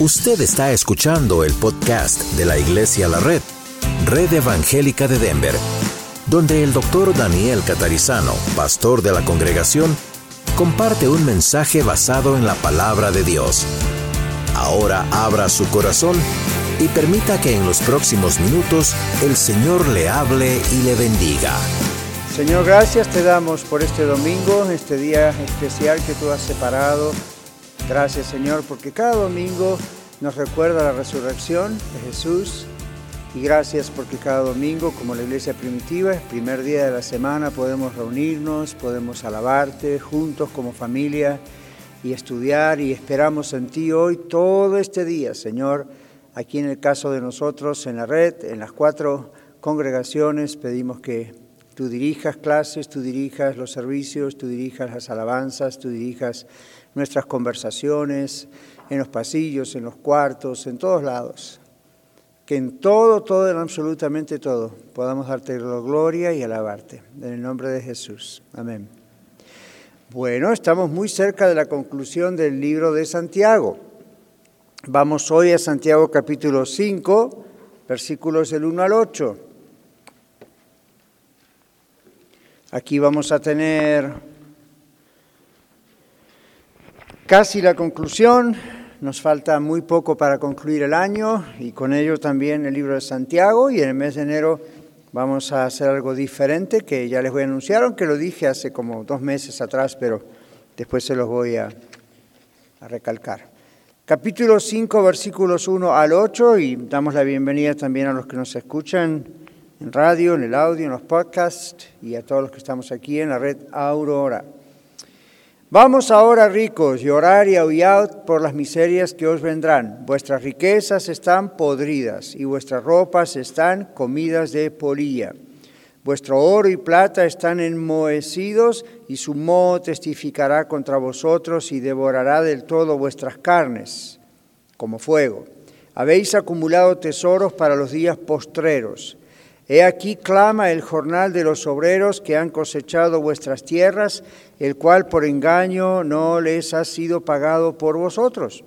Usted está escuchando el podcast de la Iglesia La Red, Red Evangélica de Denver, donde el doctor Daniel Catarizano, pastor de la congregación, comparte un mensaje basado en la palabra de Dios. Ahora abra su corazón y permita que en los próximos minutos el Señor le hable y le bendiga. Señor, gracias te damos por este domingo, este día especial que tú has separado Gracias Señor porque cada domingo nos recuerda la resurrección de Jesús y gracias porque cada domingo, como la iglesia primitiva, el primer día de la semana, podemos reunirnos, podemos alabarte juntos como familia y estudiar y esperamos en ti hoy todo este día, Señor. Aquí en el caso de nosotros, en la red, en las cuatro congregaciones, pedimos que tú dirijas clases, tú dirijas los servicios, tú dirijas las alabanzas, tú dirijas nuestras conversaciones, en los pasillos, en los cuartos, en todos lados. Que en todo, todo, en absolutamente todo, podamos darte la gloria y alabarte. En el nombre de Jesús. Amén. Bueno, estamos muy cerca de la conclusión del libro de Santiago. Vamos hoy a Santiago capítulo 5, versículos del 1 al 8. Aquí vamos a tener Casi la conclusión, nos falta muy poco para concluir el año y con ello también el libro de Santiago y en el mes de enero vamos a hacer algo diferente que ya les voy a anunciar, aunque lo dije hace como dos meses atrás, pero después se los voy a, recalcar. Capítulo 5, versículos 1 al 8 y damos la bienvenida también a los que nos escuchan en radio, en el audio, en los podcasts y a todos los que estamos aquí en la red Aurora. Vamos ahora ricos, llorar y aullar por las miserias que os vendrán. Vuestras riquezas están podridas y vuestras ropas están comidas de polilla. Vuestro oro y plata están enmohecidos y su moho testificará contra vosotros y devorará del todo vuestras carnes como fuego. Habéis acumulado tesoros para los días postreros. He aquí clama el jornal de los obreros que han cosechado vuestras tierras, el cual por engaño no les ha sido pagado por vosotros.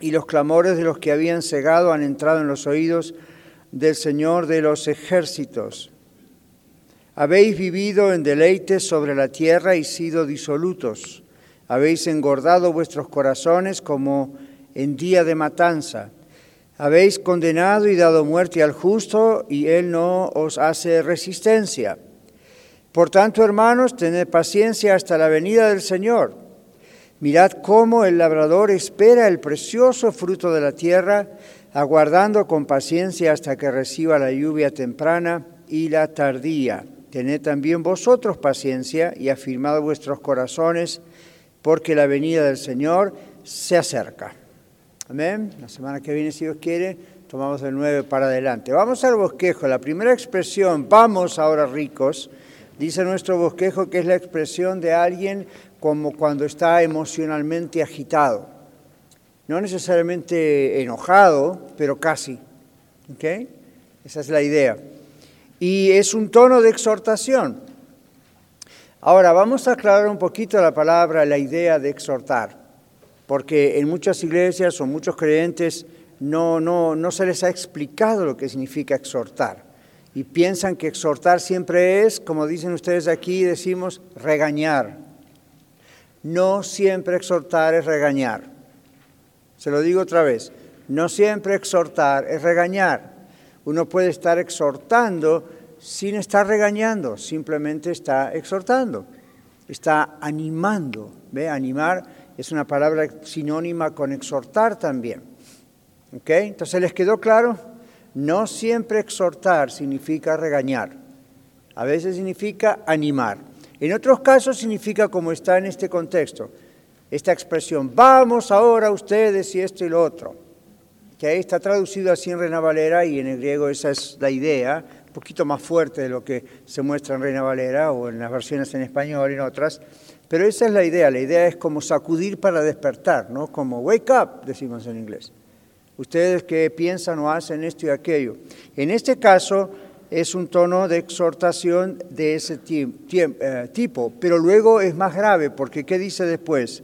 Y los clamores de los que habían cegado han entrado en los oídos del Señor de los ejércitos. Habéis vivido en deleites sobre la tierra y sido disolutos. Habéis engordado vuestros corazones como en día de matanza. Habéis condenado y dado muerte al justo y él no os hace resistencia. Por tanto, hermanos, tened paciencia hasta la venida del Señor. Mirad cómo el labrador espera el precioso fruto de la tierra, aguardando con paciencia hasta que reciba la lluvia temprana y la tardía. Tened también vosotros paciencia y afirmad vuestros corazones, porque la venida del Señor se acerca. Amén. La semana que viene, si Dios quiere, tomamos el 9 para adelante. Vamos al bosquejo. La primera expresión, vamos ahora ricos, dice nuestro bosquejo que es la expresión de alguien como cuando está emocionalmente agitado. No necesariamente enojado, pero casi. ¿Ok? Esa es la idea. Y es un tono de exhortación. Ahora, vamos a aclarar un poquito la palabra, la idea de exhortar porque en muchas iglesias o muchos creyentes no, no, no se les ha explicado lo que significa exhortar. Y piensan que exhortar siempre es, como dicen ustedes aquí, decimos, regañar. No siempre exhortar es regañar. Se lo digo otra vez, no siempre exhortar es regañar. Uno puede estar exhortando sin estar regañando, simplemente está exhortando, está animando. ¿Ve? Animar es una palabra sinónima con exhortar también. ¿Ok? Entonces, ¿les quedó claro? No siempre exhortar significa regañar. A veces significa animar. En otros casos significa como está en este contexto. Esta expresión, vamos ahora ustedes y esto y lo otro. Que ahí está traducido así en Reina Valera y en el griego esa es la idea, un poquito más fuerte de lo que se muestra en Reina Valera o en las versiones en español y en otras. Pero esa es la idea, la idea es como sacudir para despertar, ¿no? Como wake up, decimos en inglés. Ustedes que piensan o hacen esto y aquello. En este caso es un tono de exhortación de ese eh, tipo, pero luego es más grave porque ¿qué dice después?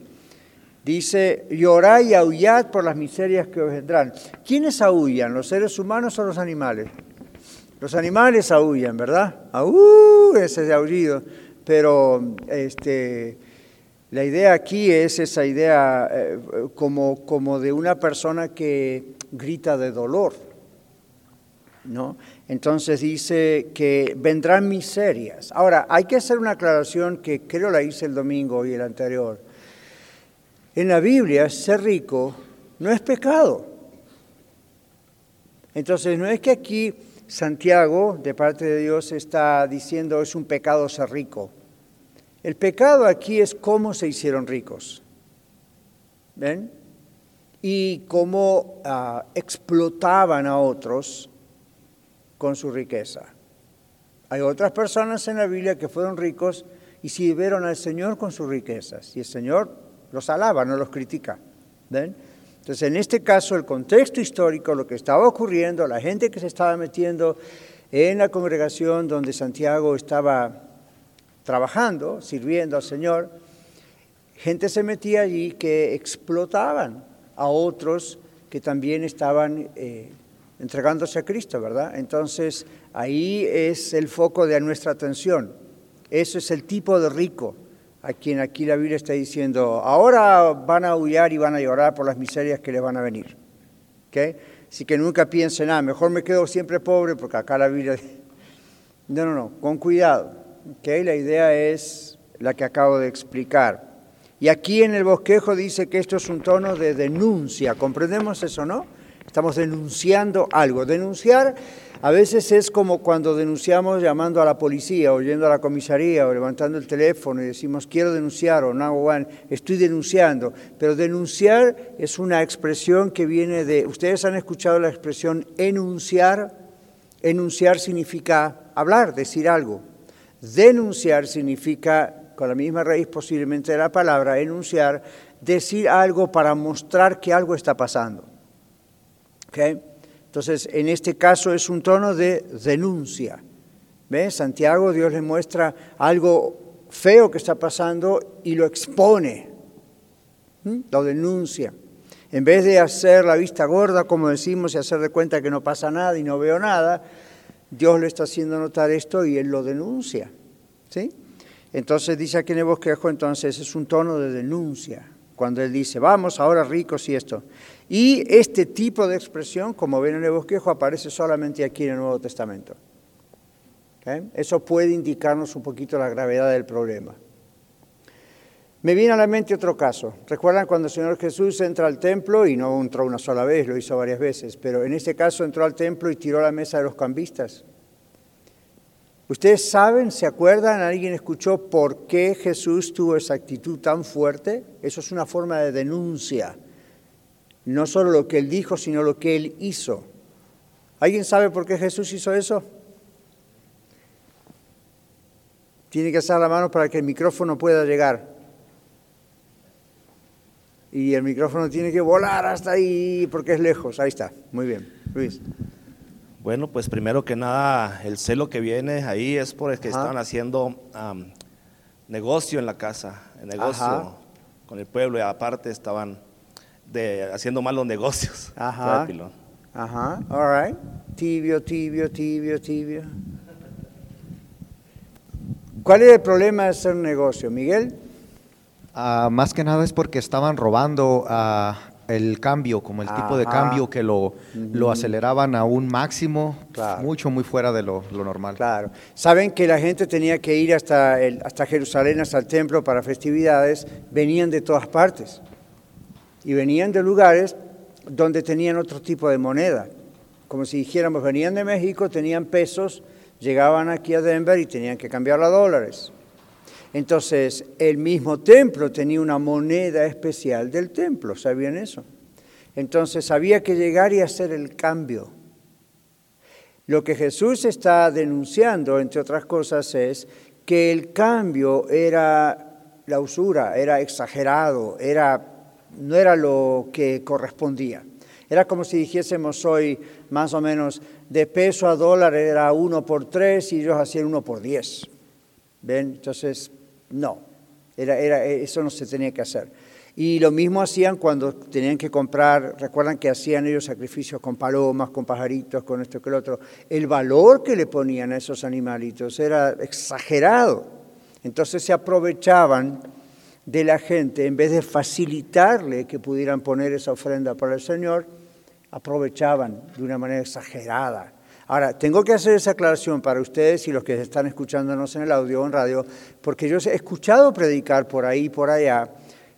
Dice, llorad y aullad por las miserias que os vendrán. ¿Quiénes aullan, los seres humanos o los animales? Los animales aullan, ¿verdad? ¡Aú! Ese aullido. Pero este, la idea aquí es esa idea eh, como, como de una persona que grita de dolor. ¿no? Entonces dice que vendrán miserias. Ahora, hay que hacer una aclaración que creo la hice el domingo y el anterior. En la Biblia, ser rico no es pecado. Entonces, no es que aquí Santiago, de parte de Dios, está diciendo es un pecado ser rico. El pecado aquí es cómo se hicieron ricos. ¿Ven? Y cómo ah, explotaban a otros con su riqueza. Hay otras personas en la Biblia que fueron ricos y sirvieron al Señor con sus riquezas. Y el Señor los alaba, no los critica. ¿Ven? Entonces, en este caso, el contexto histórico, lo que estaba ocurriendo, la gente que se estaba metiendo en la congregación donde Santiago estaba trabajando, sirviendo al Señor, gente se metía allí que explotaban a otros que también estaban eh, entregándose a Cristo, ¿verdad? Entonces ahí es el foco de nuestra atención. Eso es el tipo de rico a quien aquí la Biblia está diciendo, ahora van a huyar y van a llorar por las miserias que le van a venir. ¿Okay? Así que nunca piensen, ah, mejor me quedo siempre pobre porque acá la Biblia... No, no, no, con cuidado. ¿Okay? La idea es la que acabo de explicar. Y aquí en el bosquejo dice que esto es un tono de denuncia. ¿Comprendemos eso, no? Estamos denunciando algo. Denunciar a veces es como cuando denunciamos llamando a la policía o yendo a la comisaría o levantando el teléfono y decimos quiero denunciar o no, estoy denunciando. Pero denunciar es una expresión que viene de, ustedes han escuchado la expresión enunciar. Enunciar significa hablar, decir algo. Denunciar significa, con la misma raíz posiblemente de la palabra, enunciar, decir algo para mostrar que algo está pasando. Entonces, en este caso es un tono de denuncia. ¿Ves? Santiago, Dios le muestra algo feo que está pasando y lo expone, lo denuncia. En vez de hacer la vista gorda, como decimos, y hacer de cuenta que no pasa nada y no veo nada, Dios le está haciendo notar esto y él lo denuncia. ¿sí? Entonces dice aquí en el bosquejo, entonces es un tono de denuncia, cuando él dice, vamos ahora ricos y esto. Y este tipo de expresión, como ven en el bosquejo, aparece solamente aquí en el Nuevo Testamento. Eso puede indicarnos un poquito la gravedad del problema. Me viene a la mente otro caso. ¿Recuerdan cuando el Señor Jesús entra al templo y no entró una sola vez, lo hizo varias veces, pero en este caso entró al templo y tiró la mesa de los cambistas? ¿Ustedes saben, se acuerdan, alguien escuchó por qué Jesús tuvo esa actitud tan fuerte? Eso es una forma de denuncia no solo lo que él dijo, sino lo que él hizo. ¿Alguien sabe por qué Jesús hizo eso? Tiene que hacer la mano para que el micrófono pueda llegar. Y el micrófono tiene que volar hasta ahí porque es lejos. Ahí está. Muy bien. Luis. Bueno, pues primero que nada, el celo que viene ahí es por el que estaban haciendo negocio en la casa, negocio con el pueblo y aparte estaban de haciendo malos negocios. Ajá. Ajá, all right. Tibio, tibio, tibio, tibio. ¿Cuál es el problema de hacer un negocio, Miguel? Ah, más que nada es porque estaban robando uh, el cambio, como el tipo de cambio que lo, lo aceleraban a un máximo, mucho, muy fuera de lo, lo, normal. Claro. Saben que la gente tenía que ir hasta, el, hasta Jerusalén, hasta el templo para festividades, venían de todas partes y venían de lugares donde tenían otro tipo de moneda. Como si dijéramos, venían de México, tenían pesos, llegaban aquí a Denver y tenían que cambiar a dólares. Entonces, el mismo templo tenía una moneda especial del templo, ¿sabían eso? Entonces, había que llegar y hacer el cambio. Lo que Jesús está denunciando, entre otras cosas, es que el cambio era la usura, era exagerado, era no era lo que correspondía. Era como si dijésemos hoy más o menos de peso a dólar era uno por tres y ellos hacían uno por diez. ¿Ven? Entonces, no. Era, era, eso no se tenía que hacer. Y lo mismo hacían cuando tenían que comprar, recuerdan que hacían ellos sacrificios con palomas, con pajaritos, con esto que lo otro. El valor que le ponían a esos animalitos era exagerado. Entonces se aprovechaban de la gente, en vez de facilitarle que pudieran poner esa ofrenda para el Señor, aprovechaban de una manera exagerada. Ahora, tengo que hacer esa aclaración para ustedes y los que están escuchándonos en el audio o en radio, porque yo he escuchado predicar por ahí y por allá.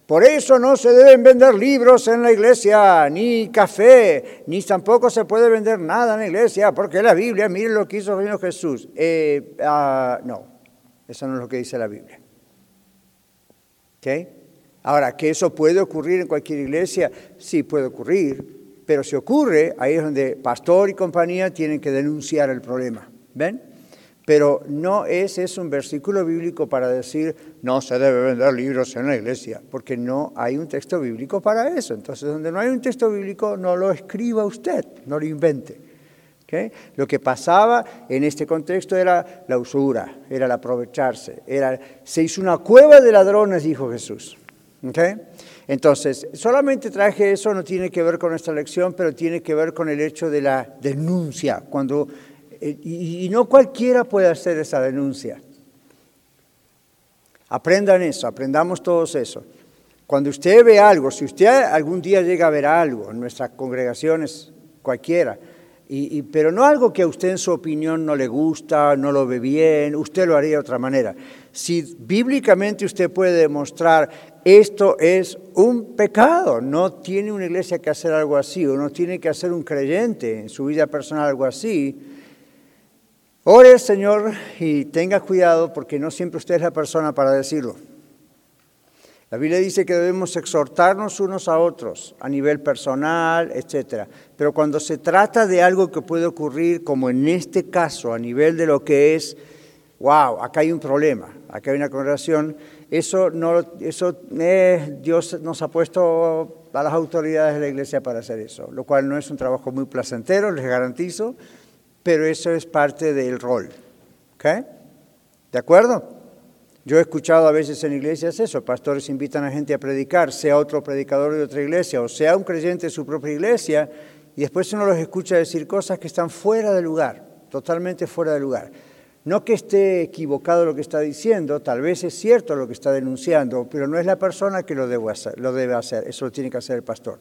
Por eso no se deben vender libros en la iglesia, ni café, ni tampoco se puede vender nada en la iglesia, porque la Biblia, miren lo que hizo el Jesús. Eh, ah, no, eso no es lo que dice la Biblia. Ahora, ¿que eso puede ocurrir en cualquier iglesia? Sí, puede ocurrir, pero si ocurre, ahí es donde pastor y compañía tienen que denunciar el problema. ¿Ven? Pero no es, es un versículo bíblico para decir no se debe vender libros en la iglesia, porque no hay un texto bíblico para eso. Entonces, donde no hay un texto bíblico, no lo escriba usted, no lo invente. Lo que pasaba en este contexto era la usura, era el aprovecharse, era, se hizo una cueva de ladrones, dijo Jesús. Entonces, solamente traje eso, no tiene que ver con nuestra lección, pero tiene que ver con el hecho de la denuncia, cuando, eh, y, y no cualquiera puede hacer esa denuncia. Aprendan eso, aprendamos todos eso. Cuando usted ve algo, si usted algún día llega a ver algo en nuestras congregaciones, cualquiera, pero no algo que a usted en su opinión no le gusta, no lo ve bien, usted lo haría de otra manera. Si bíblicamente usted puede demostrar esto es un pecado, no tiene una iglesia que hacer algo así, o no tiene que hacer un creyente en su vida personal algo así, ore Señor y tenga cuidado porque no siempre usted es la persona para decirlo. La Biblia dice que debemos exhortarnos unos a otros a nivel personal, etc. Pero cuando se trata de algo que puede ocurrir, como en este caso, a nivel de lo que es, wow, acá hay un problema, acá hay una congregación, eso, no, eso eh, Dios nos ha puesto a las autoridades de la iglesia para hacer eso, lo cual no es un trabajo muy placentero, les garantizo, pero eso es parte del rol. ¿Ok? ¿De acuerdo? Yo he escuchado a veces en iglesias eso, pastores invitan a gente a predicar, sea otro predicador de otra iglesia o sea un creyente de su propia iglesia, y después uno los escucha decir cosas que están fuera de lugar, totalmente fuera de lugar. No que esté equivocado lo que está diciendo, tal vez es cierto lo que está denunciando, pero no es la persona que lo debe hacer, eso lo tiene que hacer el pastor.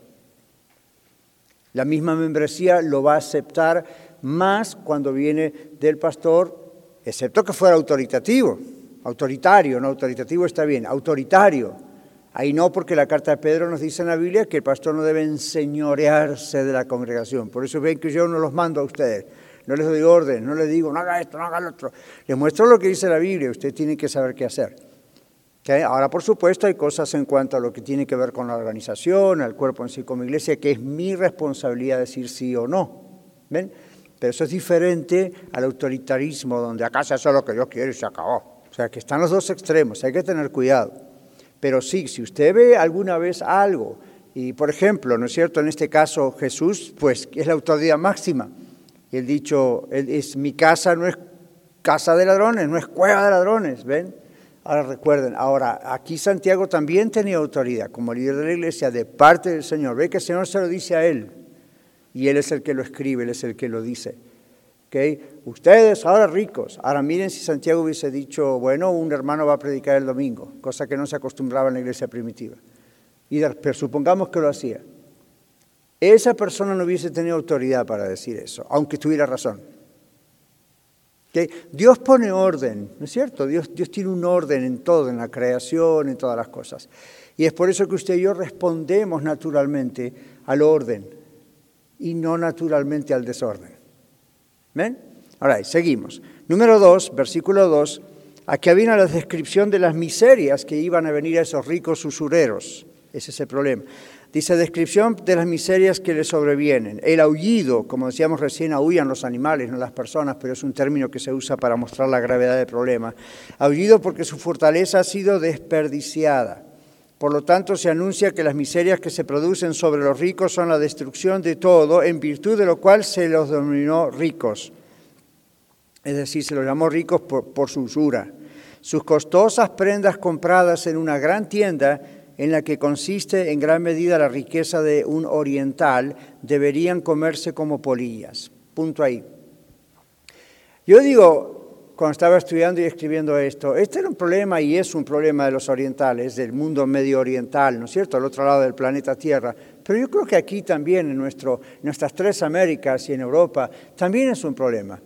La misma membresía lo va a aceptar más cuando viene del pastor, excepto que fuera autoritativo. Autoritario, no autoritativo está bien, autoritario. Ahí no, porque la carta de Pedro nos dice en la Biblia que el pastor no debe enseñorearse de la congregación. Por eso ven que yo no los mando a ustedes, no les doy orden, no les digo, no haga esto, no haga lo otro. Les muestro lo que dice la Biblia, usted tiene que saber qué hacer. Ahora, por supuesto, hay cosas en cuanto a lo que tiene que ver con la organización, al cuerpo en sí como iglesia, que es mi responsabilidad decir sí o no. ¿Ven? Pero eso es diferente al autoritarismo, donde acá se hace lo que yo quiero y se acabó. O sea, que están los dos extremos, hay que tener cuidado. Pero sí, si usted ve alguna vez algo, y por ejemplo, ¿no es cierto? En este caso Jesús, pues es la autoridad máxima. Y el dicho, es mi casa no es casa de ladrones, no es cueva de ladrones, ¿ven? Ahora recuerden, ahora aquí Santiago también tenía autoridad como líder de la iglesia de parte del Señor. Ve que el Señor se lo dice a él y él es el que lo escribe, él es el que lo dice. Ustedes ahora ricos, ahora miren si Santiago hubiese dicho, bueno, un hermano va a predicar el domingo, cosa que no se acostumbraba en la iglesia primitiva. Y pero supongamos que lo hacía. Esa persona no hubiese tenido autoridad para decir eso, aunque tuviera razón. Dios pone orden, ¿no es cierto? Dios, Dios tiene un orden en todo, en la creación, en todas las cosas. Y es por eso que usted y yo respondemos naturalmente al orden y no naturalmente al desorden. ¿Ven? Ahora, seguimos. Número 2, versículo 2. Aquí viene la descripción de las miserias que iban a venir a esos ricos usureros. Ese es el problema. Dice descripción de las miserias que les sobrevienen. El aullido, como decíamos recién, aullan los animales, no las personas, pero es un término que se usa para mostrar la gravedad del problema. Aullido porque su fortaleza ha sido desperdiciada. Por lo tanto, se anuncia que las miserias que se producen sobre los ricos son la destrucción de todo, en virtud de lo cual se los denominó ricos. Es decir, se los llamó ricos por, su usura. sus costosas prendas compradas en una gran tienda en la que consiste en gran medida la riqueza de un oriental, deberían comerse como polillas. Punto ahí. Yo digo, cuando estaba estudiando y escribiendo esto, este era un problema y es un problema de los orientales, del mundo medio oriental, ¿no es cierto?, al otro lado del planeta Tierra. Pero yo creo que aquí también, en nuestras tres Américas y en Europa, también es un problema.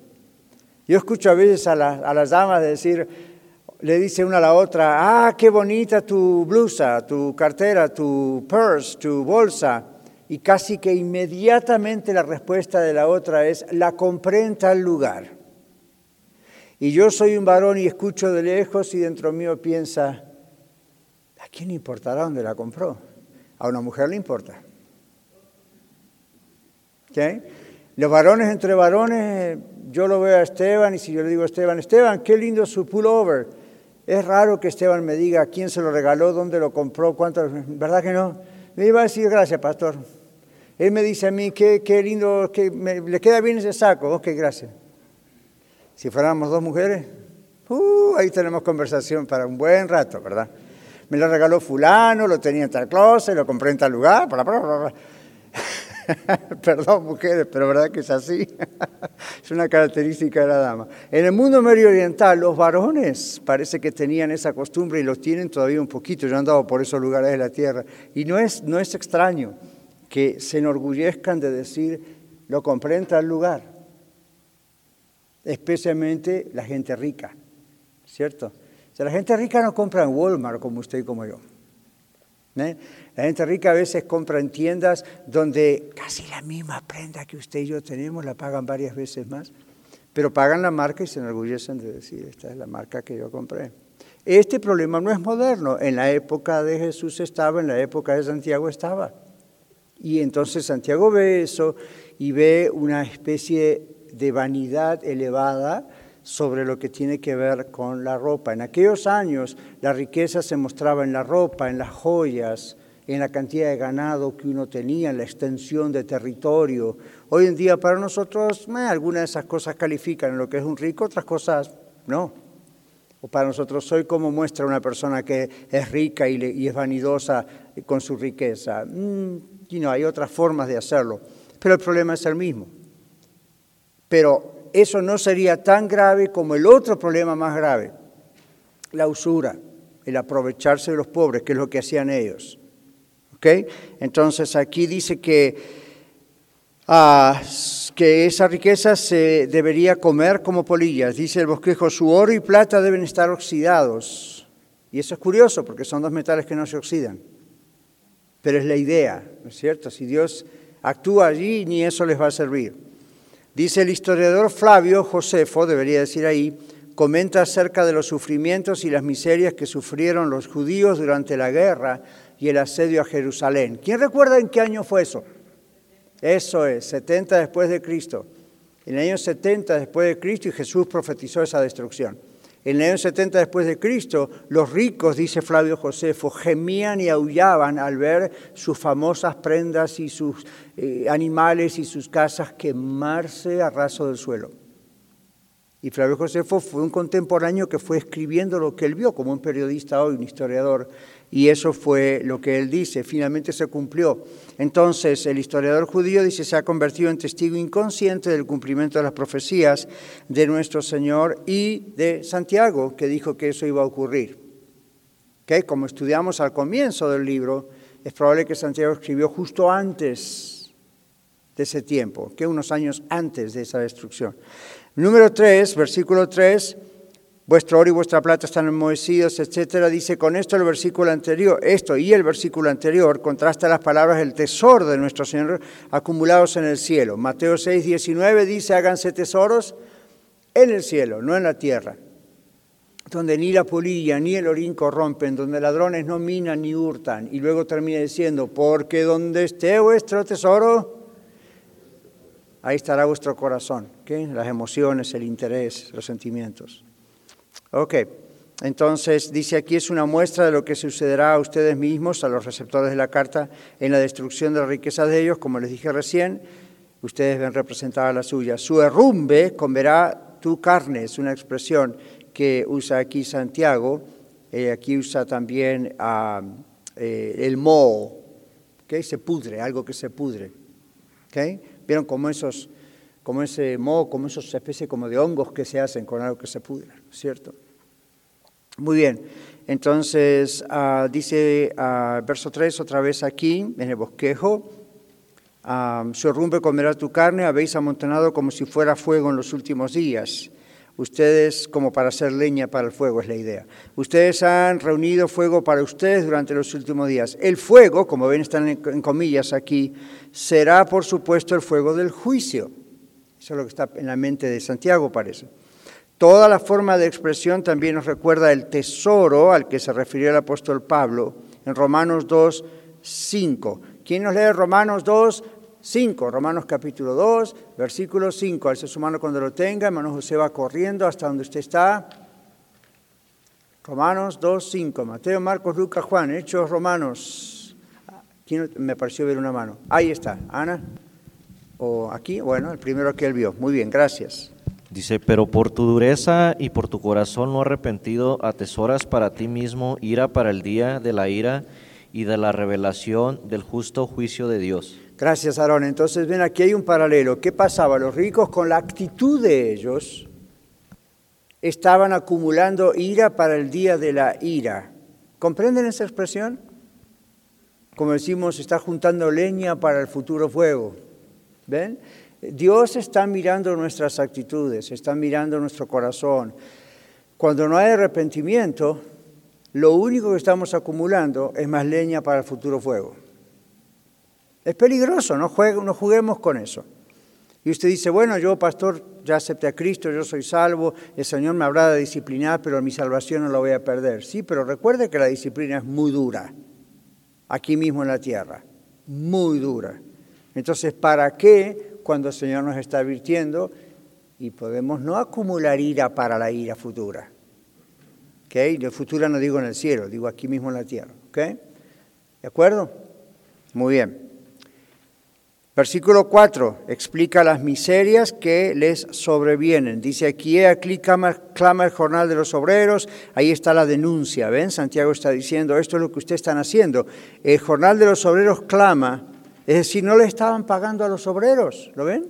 Yo escucho a veces a las damas decir, le dice una a la otra, ah, qué bonita tu blusa, tu cartera, tu purse, tu bolsa. Y casi que inmediatamente la respuesta de la otra es, la compré en tal lugar. Y yo soy un varón y escucho de lejos y dentro mío piensa, ¿a quién importará dónde la compró? A una mujer le importa. Los varones entre varones, yo lo veo a Esteban y si yo le digo a Esteban, Esteban, qué lindo su pullover es raro que Esteban me diga quién se lo regaló, dónde lo compró, cuánto, ¿verdad que no? Me iba a decir gracias, pastor. Él me dice a mí, qué, qué lindo, que le queda bien ese saco. Ok, gracias. Si fuéramos dos mujeres, uh, ahí tenemos conversación para un buen rato, ¿verdad? Me lo regaló fulano, lo tenía en tal closet, lo compré en tal lugar, bla, bla, bla, Perdón, mujeres, pero verdad que es así. es una característica de la dama. En el mundo medio oriental, los varones parece que tenían esa costumbre y los tienen todavía un poquito. Yo he andado por esos lugares de la tierra. Y no es, no es extraño que se enorgullezcan de decir, lo compré en tal lugar. Especialmente la gente rica, ¿cierto? O sea, la gente rica no compra en Walmart como usted y como yo. ¿Eh? La gente rica a veces compra en tiendas donde casi la misma prenda que usted y yo tenemos la pagan varias veces más, pero pagan la marca y se enorgullecen de decir, esta es la marca que yo compré. Este problema no es moderno, en la época de Jesús estaba, en la época de Santiago estaba. Y entonces Santiago ve eso y ve una especie de vanidad elevada sobre lo que tiene que ver con la ropa. En aquellos años la riqueza se mostraba en la ropa, en las joyas, en la cantidad de ganado que uno tenía, en la extensión de territorio. Hoy en día para nosotros algunas de esas cosas califican lo que es un rico, otras cosas no. O para nosotros soy como muestra una persona que es rica y, es vanidosa con su riqueza. Mm, y no, hay otras formas de hacerlo, pero el problema es el mismo. Pero eso no sería tan grave como el otro problema más grave, la usura, el aprovecharse de los pobres, que es lo que hacían ellos. Entonces aquí dice que, ah, que esa riqueza se debería comer como polillas. Dice el bosquejo, su oro y plata deben estar oxidados. Y eso es curioso porque son dos metales que no se oxidan. Pero es la idea, ¿no es cierto? Si Dios actúa allí, ni eso les va a servir. Dice el historiador Flavio Josefo, debería decir ahí, comenta acerca de los sufrimientos y las miserias que sufrieron los judíos durante la guerra y el asedio a Jerusalén. ¿Quién recuerda en qué año fue eso? Eso es, 70 después de Cristo. En el año 70 después de Cristo y Jesús profetizó esa destrucción. En el año 70 después de Cristo, los ricos, dice Flavio Josefo, gemían y aullaban al ver sus famosas prendas y sus eh, animales y sus casas quemarse a raso del suelo. Y Flavio Josefo fue un contemporáneo que fue escribiendo lo que él vio como un periodista hoy, un historiador y eso fue lo que él dice, finalmente se cumplió. Entonces el historiador judío dice se ha convertido en testigo inconsciente del cumplimiento de las profecías de nuestro Señor y de Santiago, que dijo que eso iba a ocurrir. ¿Okay? Como estudiamos al comienzo del libro, es probable que Santiago escribió justo antes de ese tiempo, que unos años antes de esa destrucción. Número 3, versículo 3 vuestro oro y vuestra plata están enmohecidos, etcétera. Dice con esto el versículo anterior, esto y el versículo anterior contrasta las palabras del tesoro de nuestro Señor acumulados en el cielo. Mateo 6, 19 dice, háganse tesoros en el cielo, no en la tierra, donde ni la polilla ni el orín corrompen, donde ladrones no minan ni hurtan. Y luego termina diciendo, porque donde esté vuestro tesoro, ahí estará vuestro corazón, las emociones, el interés, los sentimientos. Ok, entonces dice aquí es una muestra de lo que sucederá a ustedes mismos, a los receptores de la carta, en la destrucción de la riqueza de ellos, como les dije recién, ustedes ven representada la suya. Su herrumbe comerá tu carne, es una expresión que usa aquí Santiago, eh, aquí usa también ah, eh, el moho, que se pudre, algo que se pudre. ¿okay? ¿Vieron como esos, como ese moho, como esos especies como de hongos que se hacen con algo que se pudre, ¿cierto? Muy bien, entonces ah, dice ah, verso 3 otra vez aquí, en el bosquejo, su rumbe comerá tu carne, habéis amontonado como si fuera fuego en los últimos días. Ustedes, como para hacer leña para el fuego, es la idea. Ustedes han reunido fuego para ustedes durante los últimos días. El fuego, como ven, están en comillas aquí, será por supuesto el fuego del juicio. Eso es lo que está en la mente de Santiago, parece. Toda la forma de expresión también nos recuerda el tesoro al que se refirió el apóstol Pablo en Romanos 2, 5. ¿Quién nos lee Romanos 2, 5, Romanos capítulo 2, versículo 5. Alce su mano cuando lo tenga, hermano José va corriendo hasta donde usted está. Romanos 2, 5. Mateo, Marcos, Lucas, Juan, Hechos Romanos. ¿Quién me pareció ver una mano? Ahí está, Ana. O aquí, bueno, el primero que él vio. Muy bien, gracias. Dice, pero por tu dureza y por tu corazón no arrepentido, atesoras para ti mismo ira para el día de la ira y de la revelación del justo juicio de Dios. Gracias, Aarón. Entonces, ven, aquí hay un paralelo. ¿Qué pasaba? Los ricos, con la actitud de ellos, estaban acumulando ira para el día de la ira. ¿Comprenden esa expresión? Como decimos, está juntando leña para el futuro fuego. ¿Ven? Dios está mirando nuestras actitudes, está mirando nuestro corazón. Cuando no hay arrepentimiento, lo único que estamos acumulando es más leña para el futuro fuego. Es peligroso, no, juguemos con eso. Y usted dice, bueno, yo, pastor, ya acepté a Cristo, yo soy salvo, el Señor me habrá de disciplinar, pero mi salvación no la voy a perder. Sí, pero recuerde que la disciplina es muy dura, aquí mismo en la tierra, muy dura. Entonces, ¿para qué cuando el Señor nos está advirtiendo y podemos no acumular ira para la ira futura? ¿Ok? De futura no digo en el cielo, digo aquí mismo en la tierra. ¿Ok? ¿De acuerdo? Muy bien. Versículo 4 explica las miserias que les sobrevienen. Dice aquí, aquí clama, clama, el jornal de los obreros, ahí está la denuncia, ¿ven? Santiago está diciendo, esto es lo que ustedes están haciendo. El jornal de los obreros clama, es decir, no le estaban pagando a los obreros, ¿lo ven?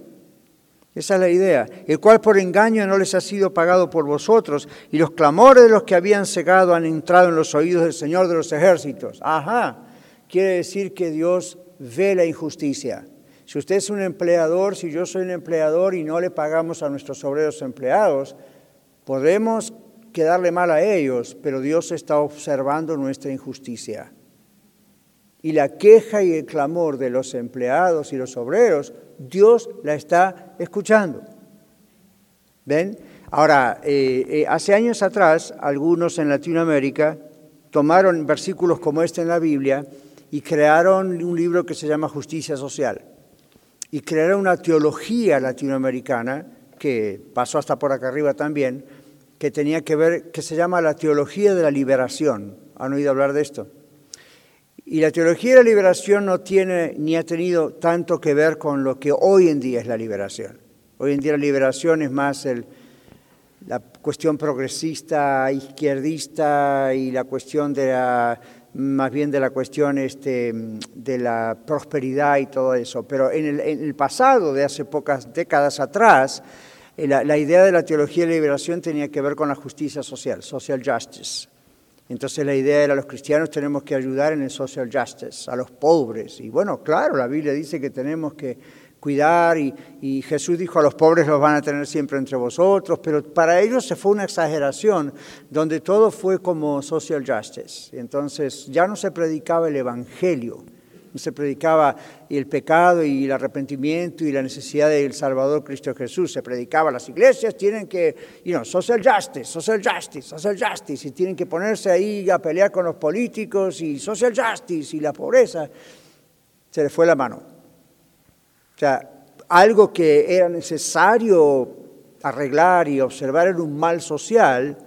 Esa es la idea, el cual por engaño no les ha sido pagado por vosotros, y los clamores de los que habían cegado han entrado en los oídos del Señor de los ejércitos. Ajá, quiere decir que Dios ve la injusticia. Si usted es un empleador, si yo soy un empleador y no le pagamos a nuestros obreros empleados, podemos quedarle mal a ellos, pero Dios está observando nuestra injusticia. Y la queja y el clamor de los empleados y los obreros, Dios la está escuchando. ¿Ven? Ahora, eh, eh, hace años atrás, algunos en Latinoamérica tomaron versículos como este en la Biblia y crearon un libro que se llama Justicia Social y crear una teología latinoamericana, que pasó hasta por acá arriba también, que tenía que ver, que se llama la teología de la liberación. ¿Han oído hablar de esto? Y la teología de la liberación no tiene ni ha tenido tanto que ver con lo que hoy en día es la liberación. Hoy en día la liberación es más el, la cuestión progresista, izquierdista y la cuestión de la más bien de la cuestión este, de la prosperidad y todo eso. Pero en el, pasado, de hace pocas décadas atrás, eh, la, la, idea de la teología de liberación tenía que ver con la justicia social, social justice. Entonces la idea era los cristianos tenemos que ayudar en el social justice, a los pobres. Y bueno, claro, la Biblia dice que tenemos que cuidar y, Jesús dijo a los pobres los van a tener siempre entre vosotros, pero para ellos se fue una exageración donde todo fue como social justice. Entonces ya no se predicaba el Evangelio, se predicaba el pecado y el arrepentimiento y la necesidad del Salvador Cristo Jesús, se predicaba las iglesias tienen que, you know, social justice, social justice, social justice, y tienen que ponerse ahí a pelear con los políticos y social justice y la pobreza. Se le fue la mano. O sea, algo que era necesario arreglar y observar en un mal social,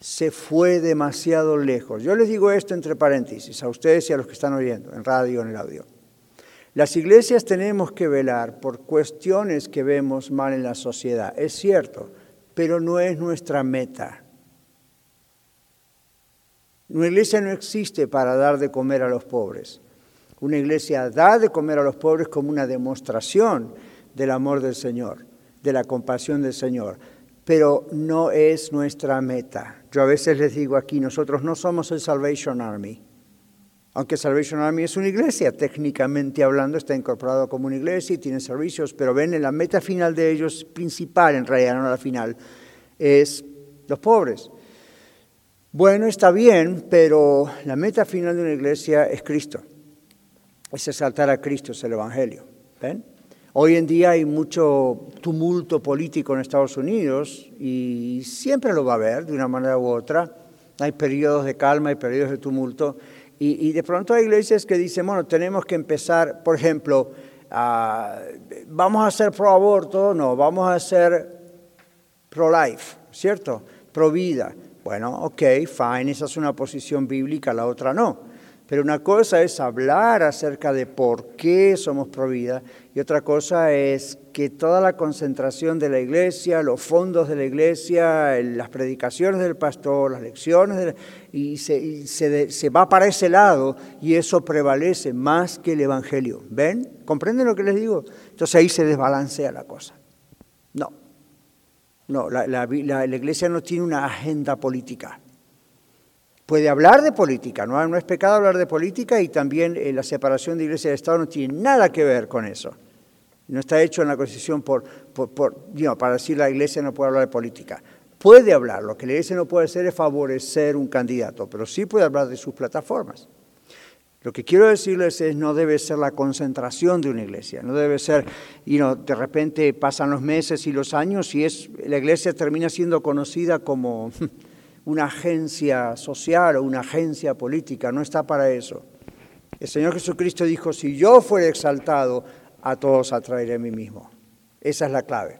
se fue demasiado lejos. Yo les digo esto entre paréntesis, a ustedes y a los que están oyendo, en radio en el audio. Las iglesias tenemos que velar por cuestiones que vemos mal en la sociedad, es cierto, pero no es nuestra meta. Una iglesia no existe para dar de comer a los pobres. Una iglesia da de comer a los pobres como una demostración del amor del Señor, de la compasión del Señor, pero no es nuestra meta. Yo a veces les digo aquí, nosotros no somos el Salvation Army. Aunque Salvation Army es una iglesia, técnicamente hablando está incorporado como una iglesia y tiene servicios, pero ven, en la meta final de ellos, principal en realidad, no la final, es los pobres. Bueno, está bien, pero la meta final de una iglesia es Cristo. Es exaltar a Cristo, es el Evangelio. ¿Ven? Hoy en día hay mucho tumulto político en Estados Unidos y siempre lo va a haber de una manera u otra. Hay periodos de calma, hay periodos de tumulto. Y, de pronto hay iglesias que dicen, bueno, tenemos que empezar, por ejemplo, vamos a ser pro aborto, no, vamos a ser pro life, ¿cierto? Pro vida. Bueno, ok, fine, esa es una posición bíblica, la otra no. Pero una cosa es hablar acerca de por qué somos pro vida y otra cosa es que toda la concentración de la iglesia, los fondos de la iglesia, las predicaciones del pastor, las lecciones, y, se, va para ese lado y eso prevalece más que el Evangelio. ¿Ven? ¿Comprenden lo que les digo? Entonces ahí se desbalancea la cosa. No, no, la, la iglesia no tiene una agenda política puede hablar de política, no, no es pecado hablar de política y también eh, la separación de iglesia y Estado no tiene nada que ver con eso. No está hecho en la Constitución por, para decir la iglesia no puede hablar de política. Puede hablar, lo que la iglesia no puede hacer es favorecer un candidato, pero sí puede hablar de sus plataformas. Lo que quiero decirles es no debe ser la concentración de una iglesia, no debe ser, y de repente pasan los meses y los años y es, la iglesia termina siendo conocida como una agencia social o una agencia política, no está para eso. El Señor Jesucristo dijo, si yo fuera exaltado, a todos atraeré a mí mismo. Esa es la clave.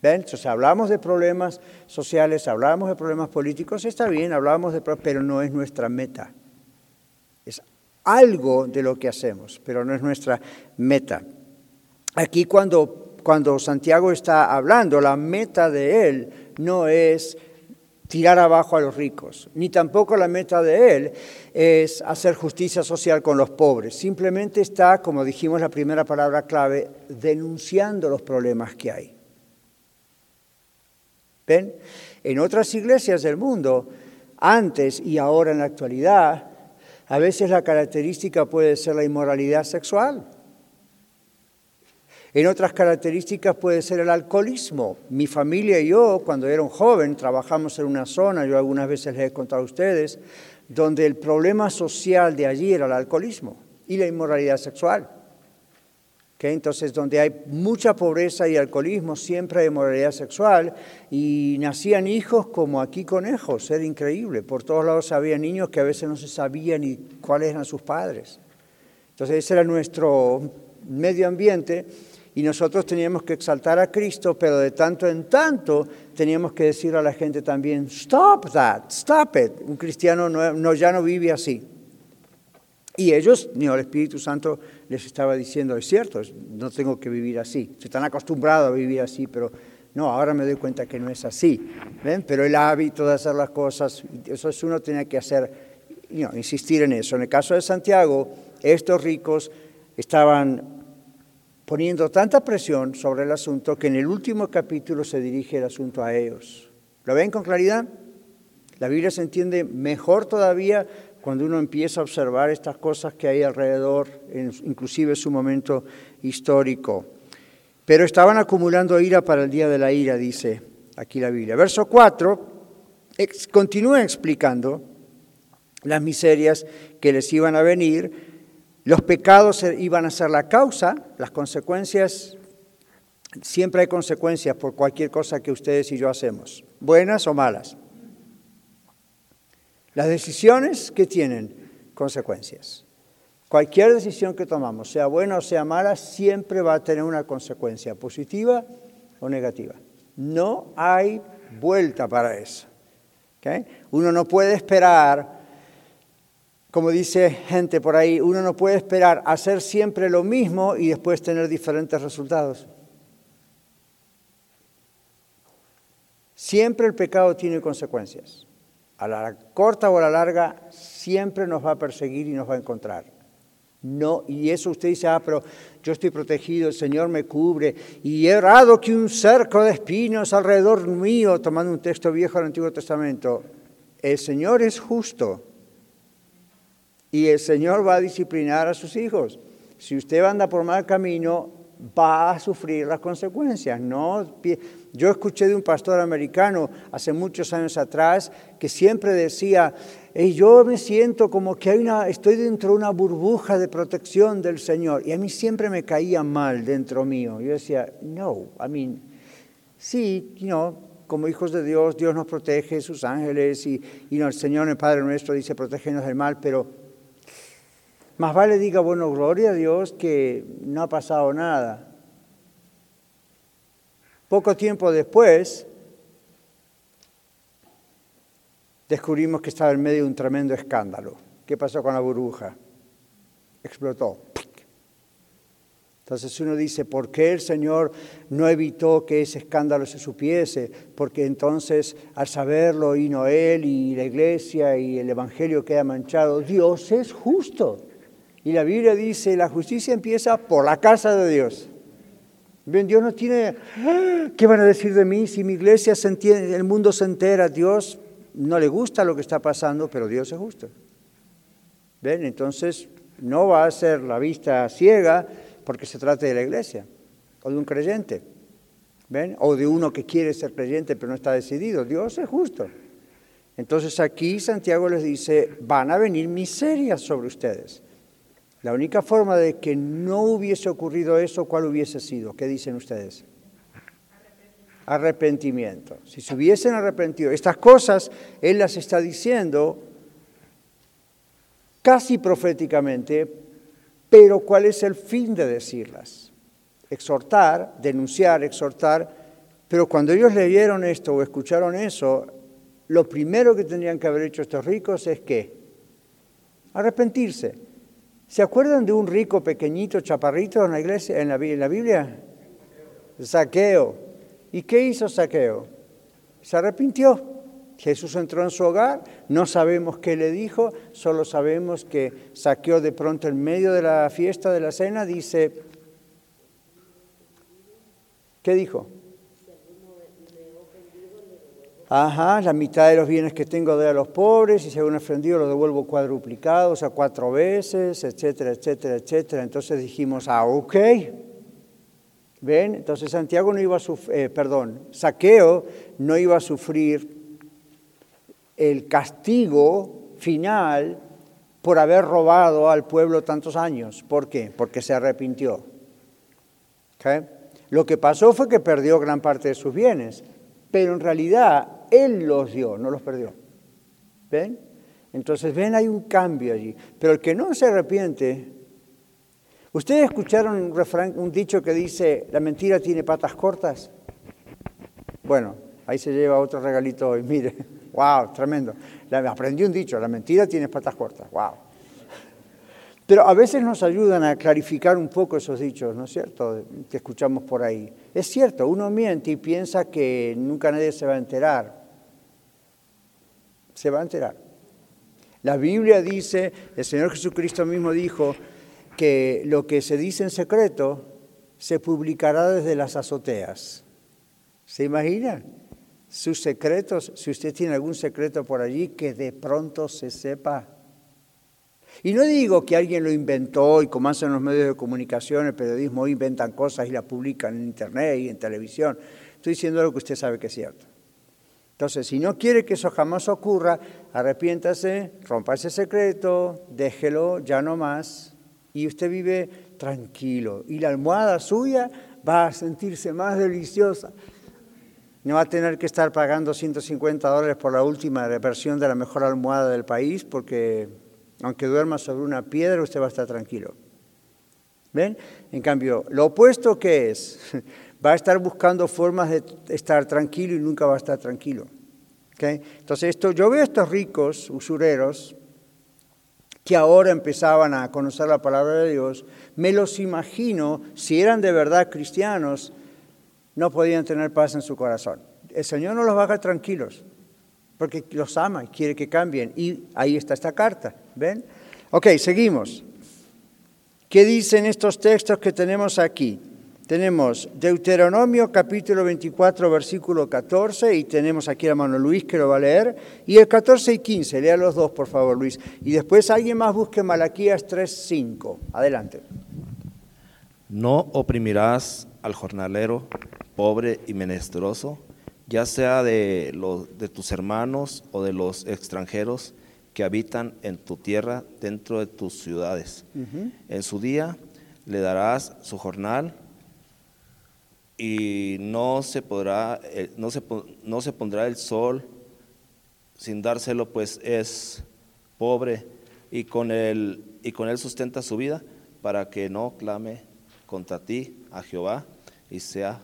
Entonces hablamos de problemas sociales, hablamos de problemas políticos, está bien, hablamos de pero no es nuestra meta. Es algo de lo que hacemos, pero no es nuestra meta. Aquí cuando, cuando Santiago está hablando, la meta de él no es tirar abajo a los ricos, ni tampoco la meta de él es hacer justicia social con los pobres. Simplemente está, como dijimos la primera palabra clave, denunciando los problemas que hay. ¿Ven? En otras iglesias del mundo, antes y ahora en la actualidad, a veces la característica puede ser la inmoralidad sexual. En otras características puede ser el alcoholismo. Mi familia y yo, cuando era un joven, trabajamos en una zona, yo algunas veces les he contado a ustedes, donde el problema social de allí era el alcoholismo y la inmoralidad sexual. Entonces, donde hay mucha pobreza y alcoholismo, siempre hay inmoralidad sexual y nacían hijos como aquí conejos, era increíble. Por todos lados había niños que a veces no se sabía ni cuáles eran sus padres. Entonces, ese era nuestro medio ambiente y nosotros teníamos que exaltar a Cristo, pero de tanto en tanto teníamos que decir a la gente también, stop that, stop it. Un cristiano no, ya no vive así. Y ellos, ni el Espíritu Santo les estaba diciendo, es cierto, no tengo que vivir así. Se están acostumbrados a vivir así, pero no, ahora me doy cuenta que no es así. ¿Ven? Pero el hábito de hacer las cosas, eso es uno tiene que hacer, insistir en eso. En el caso de Santiago, estos ricos estaban poniendo tanta presión sobre el asunto que en el último capítulo se dirige el asunto a ellos. ¿Lo ven con claridad? La Biblia se entiende mejor todavía cuando uno empieza a observar estas cosas que hay alrededor, inclusive su momento histórico. Pero estaban acumulando ira para el día de la ira, dice aquí la Biblia. Verso 4 continúa explicando las miserias que les iban a venir los pecados iban a ser la causa, las consecuencias, siempre hay consecuencias por cualquier cosa que ustedes y yo hacemos, buenas o malas. Las decisiones que tienen consecuencias. Cualquier decisión que tomamos, sea buena o sea mala, siempre va a tener una consecuencia, positiva o negativa. No hay vuelta para eso. Uno no puede esperar como dice gente por ahí, uno no puede esperar hacer siempre lo mismo y después tener diferentes resultados. Siempre el pecado tiene consecuencias. a la corta o a la larga, siempre nos va a perseguir y nos va a encontrar. No, y eso usted dice, ah, pero yo estoy protegido, el Señor me cubre, y he errado que un cerco de espinos alrededor mío, tomando un texto viejo del Antiguo Testamento. El Señor es justo y el Señor va a disciplinar a sus hijos. Si usted anda por mal camino, va a sufrir las consecuencias. No, yo escuché de un pastor americano hace muchos años atrás que siempre decía, yo me siento como que hay una, estoy dentro de una burbuja de protección del Señor. Y a mí siempre me caía mal dentro mío. Yo decía, no, I mean, sí, you como hijos de Dios, Dios nos protege, sus ángeles, y, y el Señor, el Padre nuestro, dice, protégenos del mal, pero más vale diga, bueno, gloria a Dios que no ha pasado nada. Poco tiempo después, descubrimos que estaba en medio de un tremendo escándalo. ¿Qué pasó con la burbuja? Explotó. Entonces uno dice, ¿por qué el Señor no evitó que ese escándalo se supiese? Porque entonces al saberlo y Noel y la iglesia y el Evangelio queda manchado. Dios es justo. Y la Biblia dice, la justicia empieza por la casa de Dios. Bien, Dios no tiene, ¡Ah! ¿qué van a decir de mí si mi iglesia se entiende, el mundo se entera? Dios no le gusta lo que está pasando, pero Dios es justo. ¿Ven? Entonces no va a ser la vista ciega porque se trate de la iglesia o de un creyente. ¿Ven? O de uno que quiere ser creyente pero no está decidido. Dios es justo. Entonces aquí Santiago les dice, van a venir miserias sobre ustedes. La única forma de que no hubiese ocurrido eso, ¿cuál hubiese sido? ¿Qué dicen ustedes? arrepentimiento. Si se hubiesen arrepentido, estas cosas Él las está diciendo casi proféticamente, pero ¿cuál es el fin de decirlas? Exhortar, denunciar, exhortar, pero cuando ellos leyeron esto o escucharon eso, lo primero que tendrían que haber hecho estos ricos es que arrepentirse. ¿Se acuerdan de un rico pequeñito, chaparrito en la iglesia, en la, Biblia? Saqueo. ¿Y qué hizo Saqueo? Se arrepintió. Jesús entró en su hogar, no sabemos qué le dijo, solo sabemos que Saqueo de pronto en medio de la fiesta de la cena dice, ¿qué dijo? Ajá, la mitad de los bienes que tengo doy a los pobres y si un ofendido lo devuelvo cuadruplicados a cuatro veces, etcétera, etcétera, etcétera. Entonces dijimos, ah, ok, ¿Ven? Entonces Santiago no iba a sufrir, eh, perdón, Saqueo no iba a sufrir el castigo final por haber robado al pueblo tantos años. ¿Por qué? Porque se arrepintió. Lo que pasó fue que perdió gran parte de sus bienes, pero en realidad él los dio, no los perdió. ¿Ven? Entonces, ven, hay un cambio allí. Pero el que no se arrepiente ¿Ustedes escucharon un, refrán, un dicho que dice, la mentira tiene patas cortas? Bueno, ahí se lleva otro regalito hoy, mire, wow, tremendo. aprendí un dicho, la mentira tiene patas cortas, wow. Pero a veces nos ayudan a clarificar un poco esos dichos, ¿no es cierto?, que escuchamos por ahí. Es cierto, uno miente y piensa que nunca nadie se va a enterar. Se va a enterar. La Biblia dice, el Señor Jesucristo mismo dijo, que lo que se dice en secreto se publicará desde las azoteas. ¿Se imaginan? Sus secretos, si usted tiene algún secreto por allí, que de pronto se sepa. Y no digo que alguien lo inventó y como hacen los medios de comunicación, el periodismo, inventan cosas y las publican en internet y en televisión. Estoy diciendo lo que usted sabe que es cierto. Entonces, si no quiere que eso jamás ocurra, arrepiéntase, rompa ese secreto, déjelo, ya no más, y usted vive tranquilo. Y la almohada suya va a sentirse más deliciosa. No va a tener que estar pagando 150 dólares por la última versión de la mejor almohada del país, porque aunque duerma sobre una piedra, usted va a estar tranquilo. ¿Ven? En cambio, lo opuesto que es, va a estar buscando formas de estar tranquilo y nunca va a estar tranquilo. Entonces, esto, yo veo a estos ricos usureros que ahora empezaban a conocer la palabra de Dios, me los imagino, si eran de verdad cristianos, no podían tener paz en su corazón. El Señor no los va a dejar tranquilos. porque los ama y quiere que cambien. Y ahí está esta carta, ¿ven? Ok, seguimos. ¿Qué dicen estos textos que tenemos aquí? Tenemos Deuteronomio capítulo 24, versículo 14, y tenemos aquí a mano Luis que lo va a leer, y el 14 y 15, lea los dos por favor Luis, y después alguien más busque Malaquías 3, 5. Adelante. No oprimirás al jornalero pobre y menesteroso, ya sea de, los, de tus hermanos o de los extranjeros que habitan en tu tierra dentro de tus ciudades. En su día le darás su jornal y no se, podrá, eh, no, se, no se pondrá el sol sin dárselo, pues es pobre y con, él, y con él sustenta su vida para que no clame contra ti a Jehová y sea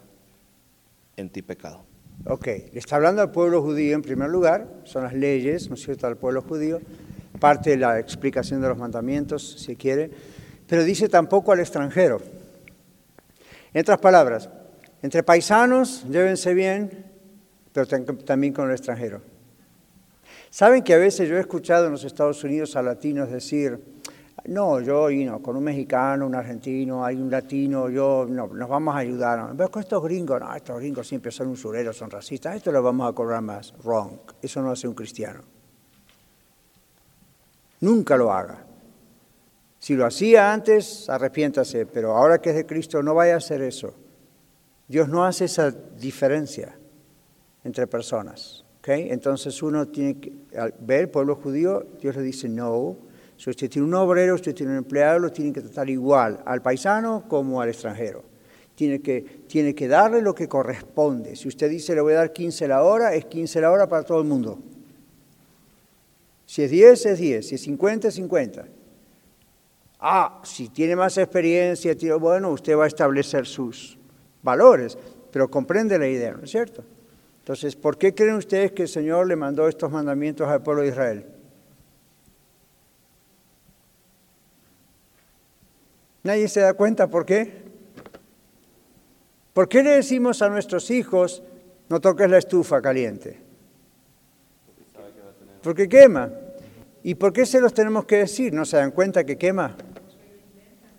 en ti pecado. Ok, le está hablando al pueblo judío en primer lugar, son las leyes, ¿no es cierto?, al pueblo judío, parte de la explicación de los mandamientos, si quiere, pero dice tampoco al extranjero. En otras palabras, entre paisanos, llévense bien, pero también con el extranjero. Saben que a veces yo he escuchado en los Estados Unidos a latinos decir, no, yo y no, con un mexicano, un argentino, hay un latino, yo no, nos vamos a ayudar. Pero con estos gringos, no, estos gringos siempre son usureros, son racistas, esto lo vamos a cobrar más. Wrong. Eso no hace un cristiano. Nunca lo haga. Si lo hacía antes, arrepiéntase, pero ahora que es de Cristo, no vaya a hacer eso. Dios no hace esa diferencia entre personas. Entonces uno tiene que ver el pueblo judío, Dios le dice no, si usted tiene un obrero, usted tiene un empleado, lo tiene que tratar igual al paisano como al extranjero. Tiene que, tiene que darle lo que corresponde. Si usted dice le voy a dar 15 la hora, es 15 la hora para todo el mundo. Si es 10, es 10. Si es 50, es 50. Ah, si tiene más experiencia, bueno, usted va a establecer sus valores, pero comprende la idea, ¿no es cierto? Entonces, ¿por qué creen ustedes que el Señor le mandó estos mandamientos al pueblo de Israel? Nadie se da cuenta por qué. ¿Por qué le decimos a nuestros hijos, no toques la estufa caliente? Porque quema. ¿Y por qué se los tenemos que decir? ¿No se dan cuenta que quema?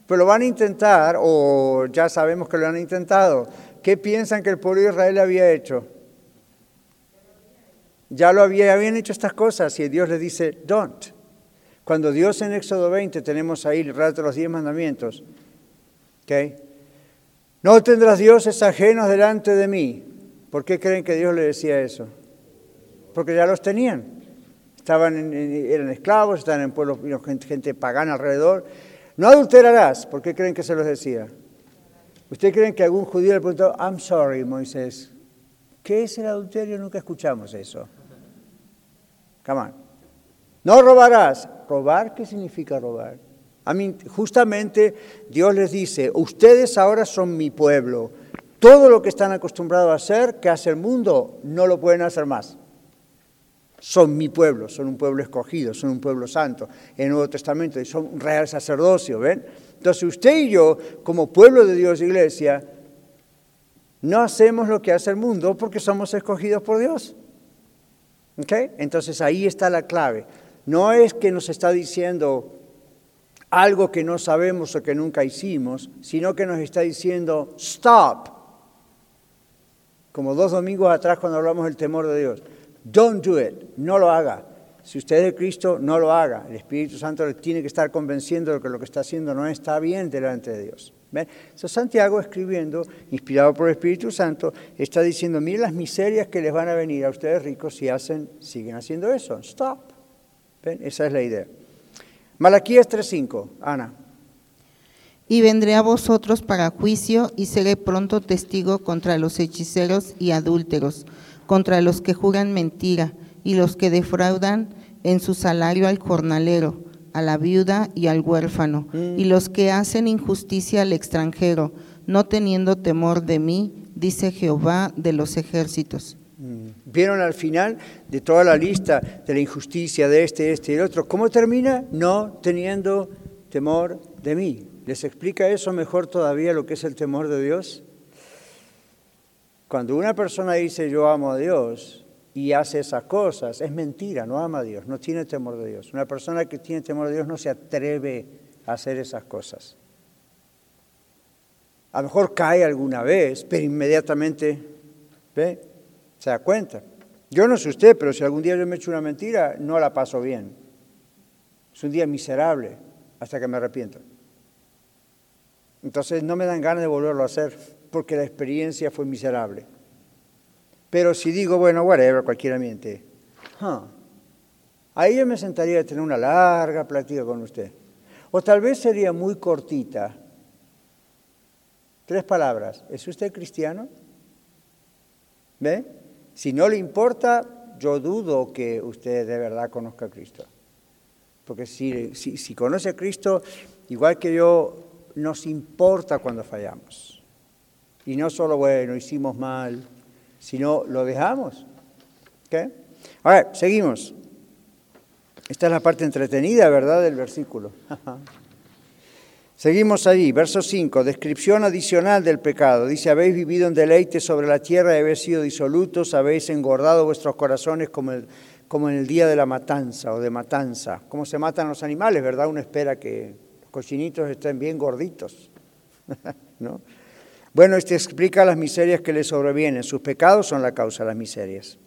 Pero lo van a intentar, o ya sabemos que lo han intentado. ¿Qué piensan que el pueblo de Israel había hecho? Ya lo había, habían hecho estas cosas y Dios les dice, don't. Cuando Dios en Éxodo 20 tenemos ahí el relato de los diez mandamientos, ¿okay? no tendrás dioses ajenos delante de mí. ¿Por qué creen que Dios le decía eso? Porque ya los tenían. Estaban eran esclavos, estaban en pueblos, gente pagana alrededor. No adulterarás. ¿Por qué creen que se los decía? ¿Ustedes creen que algún judío le preguntó, I'm sorry, Moisés, ¿qué es el adulterio? Nunca escuchamos eso. Come on. No robarás. ¿Robar qué significa robar? Justamente Dios les dice, ustedes ahora son mi pueblo. Todo lo que están acostumbrados a hacer, que hace el mundo, no lo pueden hacer más. Son mi pueblo, son un pueblo escogido, son un pueblo santo. En el Nuevo Testamento son un real sacerdocio, ¿ven? Entonces usted y yo, como pueblo de Dios, iglesia, no hacemos lo que hace el mundo porque somos escogidos por Dios. ¿Ok? Entonces ahí está la clave. No es que nos está diciendo algo que no sabemos o que nunca hicimos, sino que nos está diciendo, stop. Como dos domingos atrás cuando hablamos del temor de Dios. Don't do it, no lo haga. Si usted es de Cristo, no lo haga. El Espíritu Santo le tiene que estar convenciendo de que lo que está haciendo no está bien delante de Dios. ¿Ven? Santiago escribiendo, inspirado por el Espíritu Santo, está diciendo, miren las miserias que les van a venir a ustedes ricos si hacen, siguen haciendo eso. Stop. Esa es la idea. Malaquías 3.5, Ana. Y vendré a vosotros para juicio y seré pronto testigo contra los hechiceros y adúlteros, contra los que juran mentira y los que defraudan en su salario al jornalero, a la viuda y al huérfano, y los que hacen injusticia al extranjero, no teniendo temor de mí, dice Jehová de los ejércitos. Mm. Vieron al final de toda la lista de la injusticia de este, este y el otro. ¿Cómo termina? No teniendo temor de mí. ¿Les explica eso mejor todavía lo que es el temor de Dios? Cuando una persona dice yo amo a Dios, y hace esas cosas, es mentira, no ama a Dios, no tiene temor de Dios. Una persona que tiene temor de Dios no se atreve a hacer esas cosas. A lo mejor cae alguna vez, pero inmediatamente ¿ve? se da cuenta. Yo no sé usted, pero si algún día yo me echo una mentira, no la paso bien. Es un día miserable hasta que me arrepiento. Entonces no me dan ganas de volverlo a hacer porque la experiencia fue miserable. Pero si digo, bueno, whatever, cualquiera miente, ahí yo me sentaría a tener una larga plática con usted. O tal vez sería muy cortita. Tres palabras. ¿Es usted cristiano? ¿Ve? Si no le importa, yo dudo que usted de verdad conozca a Cristo. Porque si, si conoce a Cristo, igual que yo, nos importa cuando fallamos. Y no solo, bueno, hicimos mal, sino lo dejamos. ¿Okay? Ahora, seguimos. Esta es la parte entretenida, ¿verdad?, del versículo. Seguimos ahí, verso 5, descripción adicional del pecado. Dice, habéis vivido en deleite sobre la tierra y habéis sido disolutos, habéis engordado vuestros corazones como, como en el día de la matanza o de matanza. Como se matan los animales, ¿verdad? Uno espera que los cochinitos estén bien gorditos. ¿No? Bueno, este explica las miserias que le sobrevienen. Sus pecados son la causa de las miserias.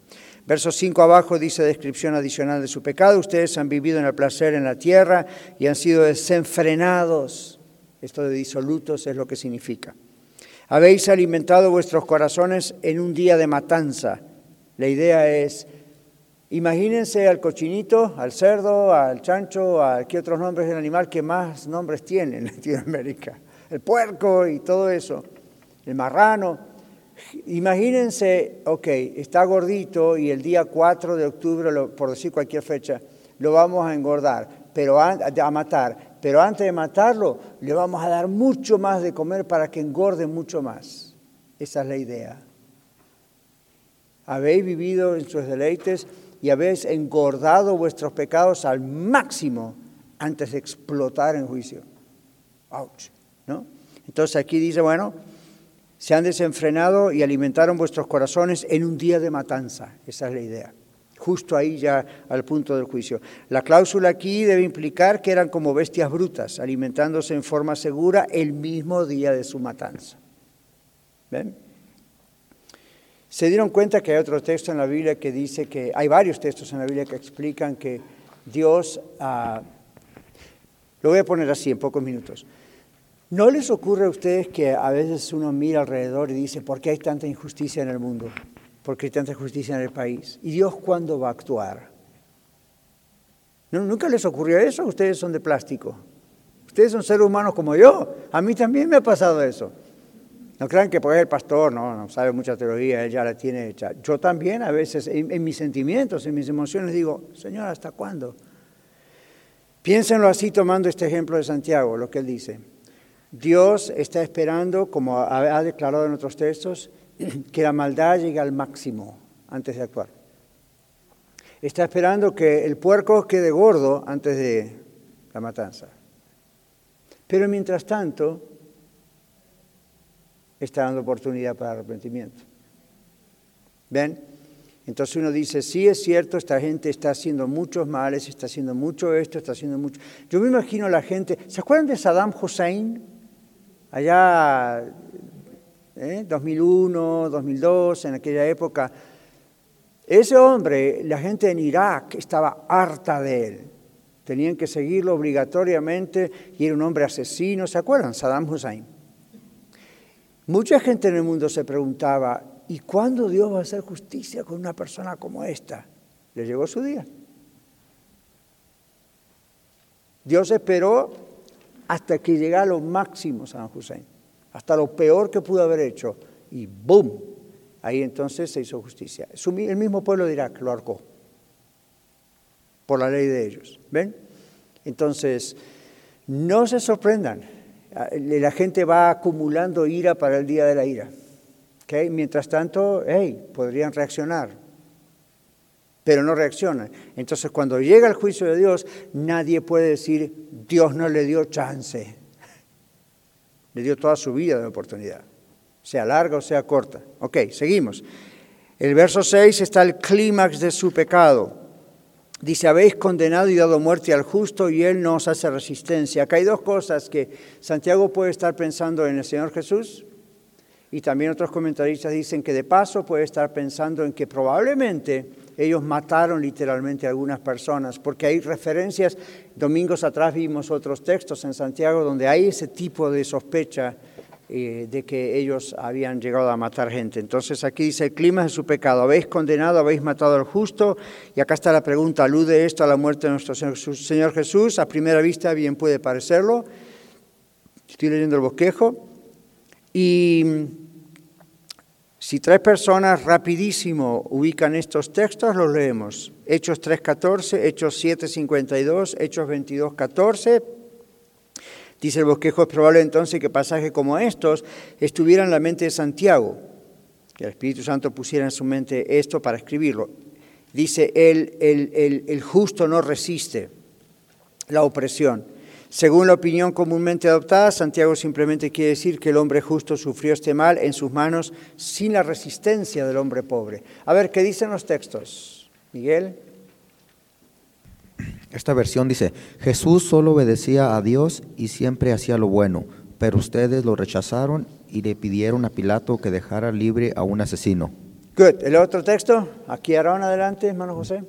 Verso 5 abajo dice descripción adicional de su pecado. Ustedes han vivido en el placer en la tierra y han sido desenfrenados. Esto de disolutos es lo que significa. Habéis alimentado vuestros corazones en un día de matanza. La idea es, imagínense al cochinito, al cerdo, al chancho, a qué otros nombres del animal que más nombres tiene en Latinoamérica. El puerco y todo eso el marrano. Imagínense, ok, está gordito y el día 4 de octubre, por decir cualquier fecha, lo vamos a engordar, pero a, a matar. Pero antes de matarlo, le vamos a dar mucho más de comer para que engorde mucho más. Esa es la idea. Habéis vivido en sus deleites y habéis engordado vuestros pecados al máximo antes de explotar en juicio. Ouch, ¿no? Entonces aquí dice, bueno, se han desenfrenado y alimentaron vuestros corazones en un día de matanza. Esa es la idea. Justo ahí ya al punto del juicio. La cláusula aquí debe implicar que eran como bestias brutas, alimentándose en forma segura el mismo día de su matanza. ¿Ven? Se dieron cuenta que hay otro texto en la Biblia que dice que, hay varios textos en la Biblia que explican que Dios, ah, lo voy a poner así en pocos minutos, ¿No les ocurre a ustedes que a veces uno mira alrededor y dice, ¿por qué hay tanta injusticia en el mundo? ¿Por qué hay tanta injusticia en el país? ¿Y Dios cuándo va a actuar? ¿Nunca les ocurrió eso? Ustedes son de plástico. Ustedes son seres humanos como yo. A mí también me ha pasado eso. No crean que porque el pastor no, sabe mucha teoría, él ya la tiene hecha. Yo también a veces en mis sentimientos, en mis emociones digo, Señor, ¿hasta cuándo? Piénsenlo así tomando este ejemplo de Santiago, lo que él dice. Dios está esperando, como ha declarado en otros textos, que la maldad llegue al máximo antes de actuar. Está esperando que el puerco quede gordo antes de la matanza. Pero mientras tanto, está dando oportunidad para arrepentimiento. ¿Ven? Entonces uno dice, sí es cierto, esta gente está haciendo muchos males, está haciendo mucho esto, está haciendo mucho... Yo me imagino la gente, ¿se acuerdan de Saddam Hussein? Allá ¿eh? 2001, 2002, en aquella época, ese hombre, la gente en Irak estaba harta de él. Tenían que seguirlo obligatoriamente y era un hombre asesino. ¿Se acuerdan? Saddam Hussein. Mucha gente en el mundo se preguntaba, ¿y cuándo Dios va a hacer justicia con una persona como esta? Le llegó su día. Dios esperó hasta que llegara a lo máximo San Hussein, hasta lo peor que pudo haber hecho, y ¡boom! Ahí entonces se hizo justicia. El mismo pueblo de Irak lo arcó por la ley de ellos. ¿Ven? Entonces, no se sorprendan. La gente va acumulando ira para el día de la ira. Mientras tanto, hey, podrían reaccionar pero no reaccionan. Entonces cuando llega el juicio de Dios, nadie puede decir, Dios no le dio chance. Le dio toda su vida de oportunidad, sea larga o sea corta. Ok, seguimos. El verso 6 está el clímax de su pecado. Dice, habéis condenado y dado muerte al justo y él no os hace resistencia. Acá hay dos cosas que Santiago puede estar pensando en el Señor Jesús y también otros comentaristas dicen que de paso puede estar pensando en que probablemente ellos mataron literalmente a algunas personas, porque hay referencias, domingos atrás vimos otros textos en Santiago donde hay ese tipo de sospecha eh, de que ellos habían llegado a matar gente. Entonces aquí dice, el clima es su pecado, habéis condenado, habéis matado al justo, y acá está la pregunta, ¿alude esto a la muerte de nuestro Señor Jesús? A primera vista bien puede parecerlo, estoy leyendo el bosquejo, y si tres personas rapidísimo ubican estos textos, los leemos. Hechos 3.14, Hechos 7.52, Hechos 22.14, Dice el bosquejo, es probable entonces que pasajes como estos estuvieran en la mente de Santiago, que el Espíritu Santo pusiera en su mente esto para escribirlo. Dice, el, el, el justo no resiste la opresión. Según la opinión comúnmente adoptada, Santiago simplemente quiere decir que el hombre justo sufrió este mal en sus manos sin la resistencia del hombre pobre. A ver, ¿qué dicen los textos? Miguel. Esta versión dice, Jesús solo obedecía a Dios y siempre hacía lo bueno, pero ustedes lo rechazaron y le pidieron a Pilato que dejara libre a un asesino. Good. ¿El otro texto? Aquí Aarón, adelante, hermano José.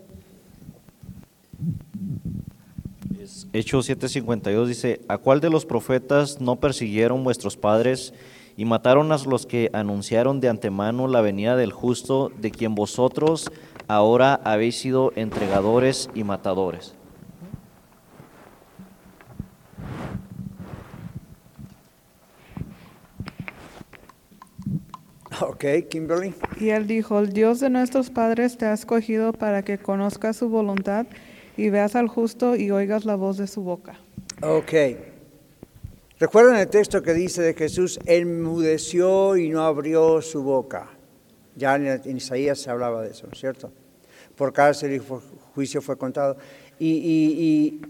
Hechos 7:52 dice, ¿a cuál de los profetas no persiguieron vuestros padres y mataron a los que anunciaron de antemano la venida del justo, de quien vosotros ahora habéis sido entregadores y matadores? Ok, Kimberly. Y él dijo, el Dios de nuestros padres te ha escogido para que conozcas su voluntad y veas al justo y oigas la voz de su boca. Ok. ¿Recuerdan el texto que dice de Jesús, enmudeció y no abrió su boca? Ya en, Isaías se hablaba de eso, ¿cierto? Por cárcel y juicio fue contado. Y,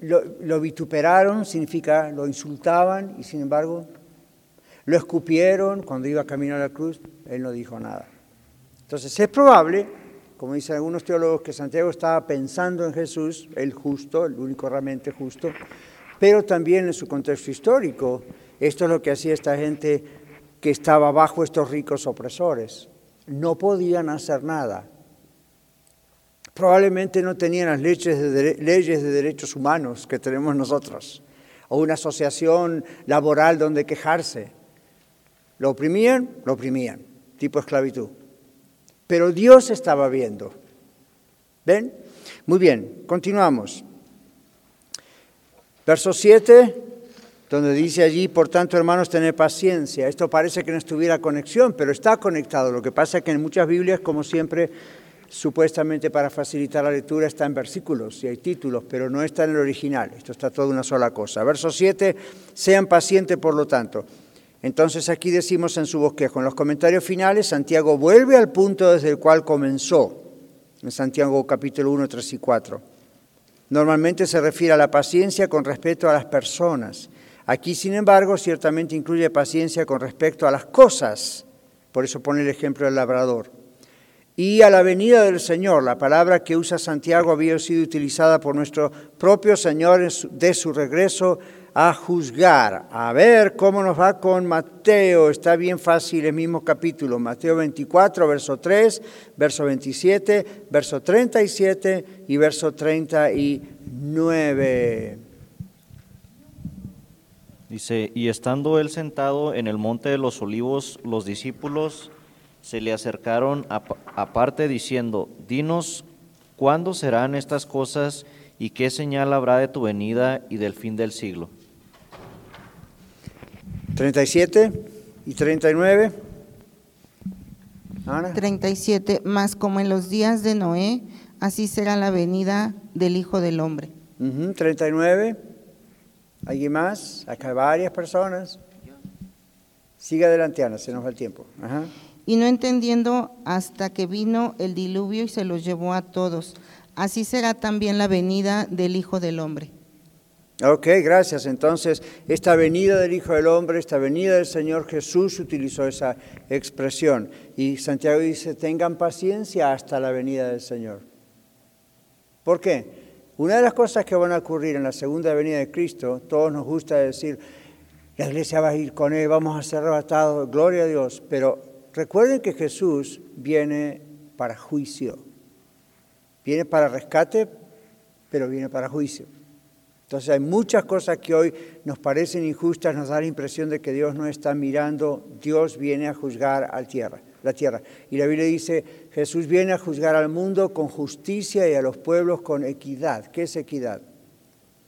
lo, lo vituperaron, significa lo insultaban y sin embargo lo escupieron cuando iba a caminar a la cruz, él no dijo nada. Entonces es probable, como dicen algunos teólogos, que Santiago estaba pensando en Jesús, el justo, el único realmente justo, pero también en su contexto histórico. Esto es lo que hacía esta gente que estaba bajo estos ricos opresores. No podían hacer nada. Probablemente no tenían las leyes de, leyes de derechos humanos que tenemos nosotros, o una asociación laboral donde quejarse. Lo oprimían, lo oprimían, tipo esclavitud. Pero Dios estaba viendo. ¿Ven? Muy bien, continuamos. Verso 7, donde dice allí, por tanto, hermanos, tener paciencia. Esto parece que no estuviera conexión, pero está conectado. Lo que pasa es que en muchas Biblias, como siempre, supuestamente para facilitar la lectura, está en versículos y hay títulos, pero no está en el original. Esto está todo una sola cosa. Verso 7, sean pacientes, por lo tanto. Entonces aquí decimos en su bosquejo, en los comentarios finales, Santiago vuelve al punto desde el cual comenzó, en Santiago capítulo 1, 3 y 4. Normalmente se refiere a la paciencia con respecto a las personas. Aquí, sin embargo, ciertamente incluye paciencia con respecto a las cosas. Por eso pone el ejemplo del labrador. Y a la venida del Señor, la palabra que usa Santiago había sido utilizada por nuestro propio Señor de su regreso a juzgar. A ver cómo nos va con Mateo. Está bien fácil el mismo capítulo. Mateo 24, verso 3, verso 27, verso 37 y verso 39. Dice, y estando él sentado en el monte de los olivos, los discípulos se le acercaron aparte diciendo, dinos, ¿cuándo serán estas cosas y qué señal habrá de tu venida y del fin del siglo? 37 y 39. Ana. 37, más como en los días de Noé, así será la venida del Hijo del Hombre. 39. ¿Alguien más? Acá hay varias personas. Sigue adelante, Ana, se nos va el tiempo. Y no entendiendo hasta que vino el diluvio y se los llevó a todos. Así será también la venida del Hijo del Hombre. Ok, gracias. Entonces, esta venida del Hijo del Hombre, esta venida del Señor Jesús utilizó esa expresión. Y Santiago dice, tengan paciencia hasta la venida del Señor. ¿Por qué? Una de las cosas que van a ocurrir en la segunda venida de Cristo, todos nos gusta decir, la iglesia va a ir con Él, vamos a ser arrebatados, gloria a Dios, pero recuerden que Jesús viene para juicio, viene para rescate, pero viene para juicio. Entonces hay muchas cosas que hoy nos parecen injustas, nos da la impresión de que Dios no está mirando, Dios viene a juzgar a tierra, la tierra. Y la Biblia dice, Jesús viene a juzgar al mundo con justicia y a los pueblos con equidad. ¿Qué es equidad?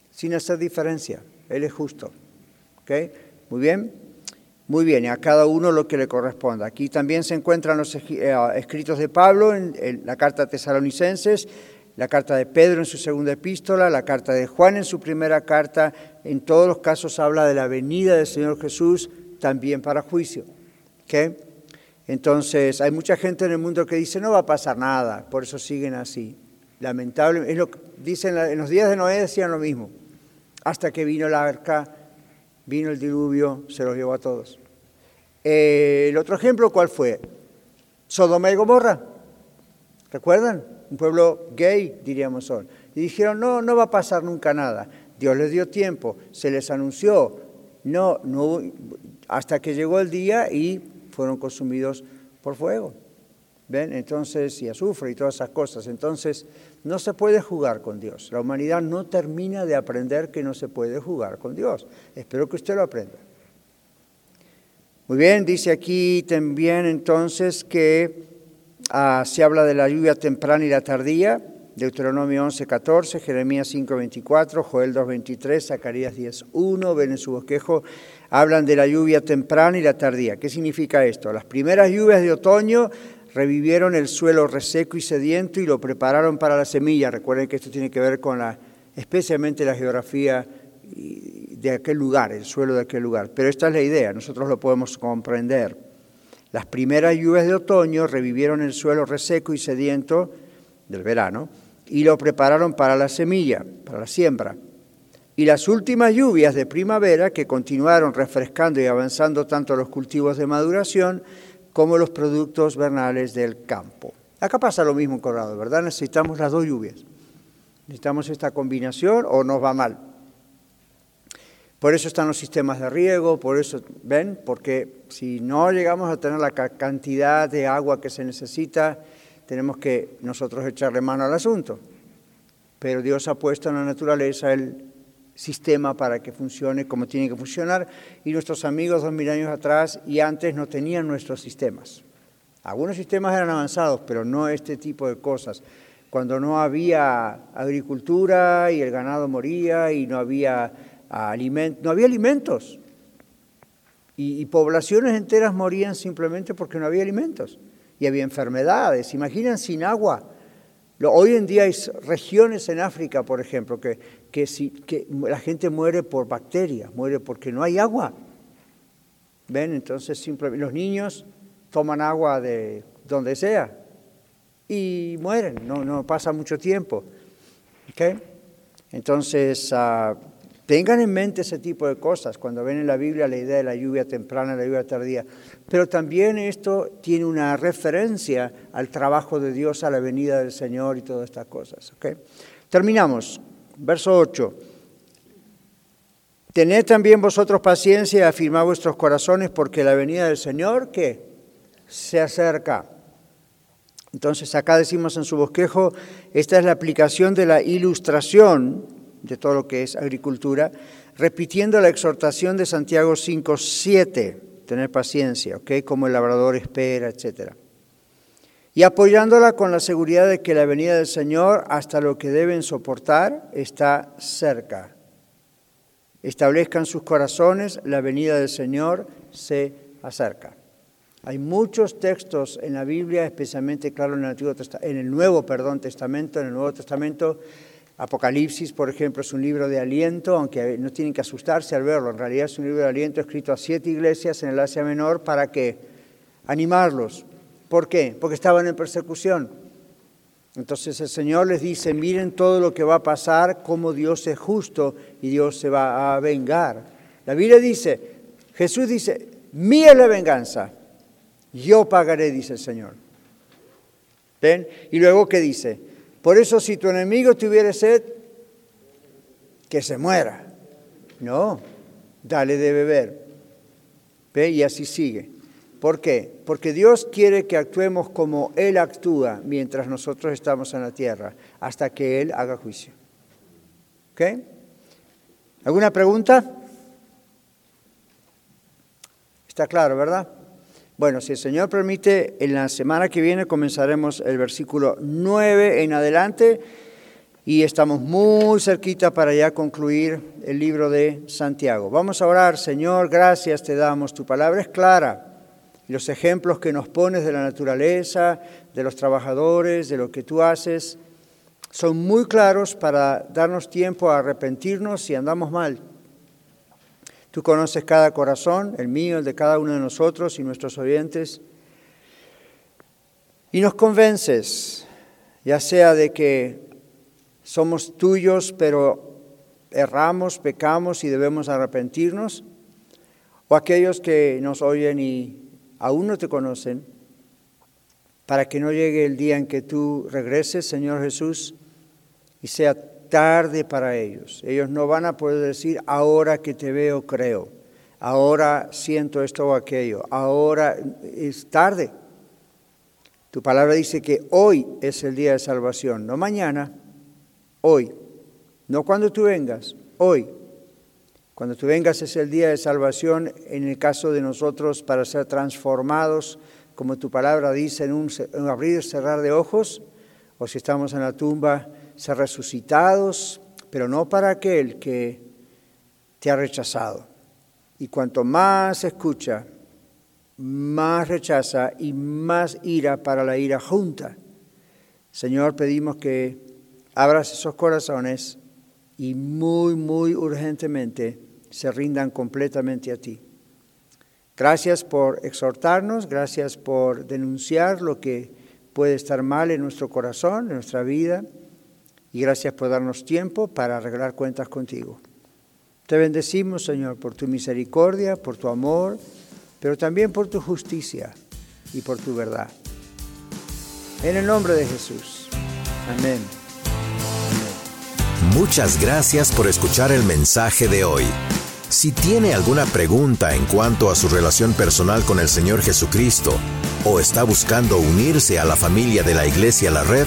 Sin hacer diferencia, Él es justo. ¿Okay? Muy bien. Muy bien, y a cada uno lo que le corresponda. Aquí también se encuentran los eh, escritos de Pablo en la carta a Tesalonicenses, la carta de Pedro en su segunda epístola, la carta de Juan en su primera carta, en todos los casos habla de la venida del Señor Jesús también para juicio. Entonces, hay mucha gente en el mundo que dice, no va a pasar nada, por eso siguen así. Lamentable, es lo que dicen en los días de Noé decían lo mismo, hasta que vino el arca, vino el diluvio, se los llevó a todos. Eh, el otro ejemplo, ¿cuál fue? Sodoma y Gomorra. ¿Recuerdan? Un pueblo gay, diríamos hoy. Y dijeron, no, no va a pasar nunca nada. Dios les dio tiempo, se les anunció, no, no, hasta que llegó el día y fueron consumidos por fuego. ¿Ven? Entonces, y azufre y todas esas cosas. Entonces, no se puede jugar con Dios. La humanidad no termina de aprender que no se puede jugar con Dios. Espero que usted lo aprenda. Muy bien, dice aquí también entonces que Ah, se habla de la lluvia temprana y la tardía, Deuteronomio 11, 14, Jeremías 5, 24, Joel 2, 23, Zacarías 10, 1, ven en su bosquejo, hablan de la lluvia temprana y la tardía. ¿Qué significa esto? Las primeras lluvias de otoño revivieron el suelo reseco y sediento y lo prepararon para la semilla. Recuerden que esto tiene que ver con la, especialmente la geografía de aquel lugar, el suelo de aquel lugar. Pero esta es la idea, nosotros lo podemos comprender. Las primeras lluvias de otoño revivieron el suelo reseco y sediento del verano y lo prepararon para la semilla, para la siembra. Y las últimas lluvias de primavera que continuaron refrescando y avanzando tanto los cultivos de maduración como los productos vernales del campo. Acá pasa lo mismo en Corrado, ¿verdad? Necesitamos las dos lluvias. Necesitamos esta combinación o nos va mal. Por eso están los sistemas de riego, por eso, ¿ven? Porque si no llegamos a tener la cantidad de agua que se necesita, tenemos que nosotros echarle mano al asunto. Pero Dios ha puesto en la naturaleza el sistema para que funcione como tiene que funcionar y nuestros amigos dos mil años atrás y antes no tenían nuestros sistemas. Algunos sistemas eran avanzados, pero no este tipo de cosas. Cuando no había agricultura y el ganado moría y no había no había alimentos. Y, poblaciones enteras morían simplemente porque no había alimentos. Y había enfermedades. Imaginan sin agua. Hoy en día hay regiones en África, por ejemplo, que, que, si, que la gente muere por bacterias, muere porque no hay agua. ¿Ven? Entonces simplemente los niños toman agua de donde sea y mueren, no, no pasa mucho tiempo. ¿Okay? Entonces, uh, Tengan en mente ese tipo de cosas cuando ven en la Biblia la idea de la lluvia temprana, la lluvia tardía. Pero también esto tiene una referencia al trabajo de Dios, a la venida del Señor y todas estas cosas. Terminamos. Verso 8. Tened también vosotros paciencia y afirmad vuestros corazones porque la venida del Señor, ¿qué? Se acerca. Entonces acá decimos en su bosquejo, esta es la aplicación de la ilustración de todo lo que es agricultura, repitiendo la exhortación de Santiago 5, 7, tener paciencia, ¿ok? Como el labrador espera, etc. Y apoyándola con la seguridad de que la venida del Señor, hasta lo que deben soportar, está cerca. Establezcan sus corazones, la venida del Señor se acerca. Hay muchos textos en la Biblia, especialmente, claro, en el, Antiguo en el Nuevo perdón, Testamento, en el Nuevo Testamento, Apocalipsis, por ejemplo, es un libro de aliento, aunque no tienen que asustarse al verlo. En realidad es un libro de aliento escrito a siete iglesias en el Asia Menor para que animarlos. ¿Por qué? Porque estaban en persecución. Entonces el Señor les dice, miren todo lo que va a pasar, cómo Dios es justo y Dios se va a vengar. La Biblia dice, Jesús dice, mía es la venganza, yo pagaré, dice el Señor. ¿Ven? Y luego, ¿qué dice? Por eso si tu enemigo tuviera sed, que se muera. No, dale de beber. ¿Ve? Y así sigue. ¿Por qué? Porque Dios quiere que actuemos como Él actúa mientras nosotros estamos en la tierra, hasta que Él haga juicio. ¿Ok? ¿Alguna pregunta? Está claro, ¿verdad? Bueno, si el Señor permite, en la semana que viene comenzaremos el versículo 9 en adelante y estamos muy cerquita para ya concluir el libro de Santiago. Vamos a orar, Señor, gracias te damos, tu palabra es clara los ejemplos que nos pones de la naturaleza, de los trabajadores, de lo que tú haces, son muy claros para darnos tiempo a arrepentirnos si andamos mal. Tú conoces cada corazón, el mío, el de cada uno de nosotros y nuestros oyentes. Y nos convences, ya sea de que somos tuyos, pero erramos, pecamos y debemos arrepentirnos, o aquellos que nos oyen y aún no te conocen, para que no llegue el día en que tú regreses, Señor Jesús, y sea tarde para ellos. Ellos no van a poder decir, ahora que te veo, creo, ahora siento esto o aquello, ahora es tarde. Tu palabra dice que hoy es el día de salvación, no mañana, hoy, no cuando tú vengas, hoy. Cuando tú vengas es el día de salvación en el caso de nosotros para ser transformados, como tu palabra dice, en un, abrir y cerrar de ojos, o si estamos en la tumba, ser resucitados, pero no para aquel que te ha rechazado. Y cuanto más escucha, más rechaza y más ira para la ira junta. Señor, pedimos que abras esos corazones y muy, muy urgentemente se rindan completamente a ti. Gracias por exhortarnos, gracias por denunciar lo que puede estar mal en nuestro corazón, en nuestra vida y gracias por darnos tiempo para arreglar cuentas contigo. Te bendecimos, Señor, por tu misericordia, por tu amor, pero también por tu justicia y por tu verdad. En el nombre de Jesús. Amén. Muchas gracias por escuchar el mensaje de hoy. Si tiene alguna pregunta en cuanto a su relación personal con el Señor Jesucristo o está buscando unirse a la familia de la Iglesia La Red,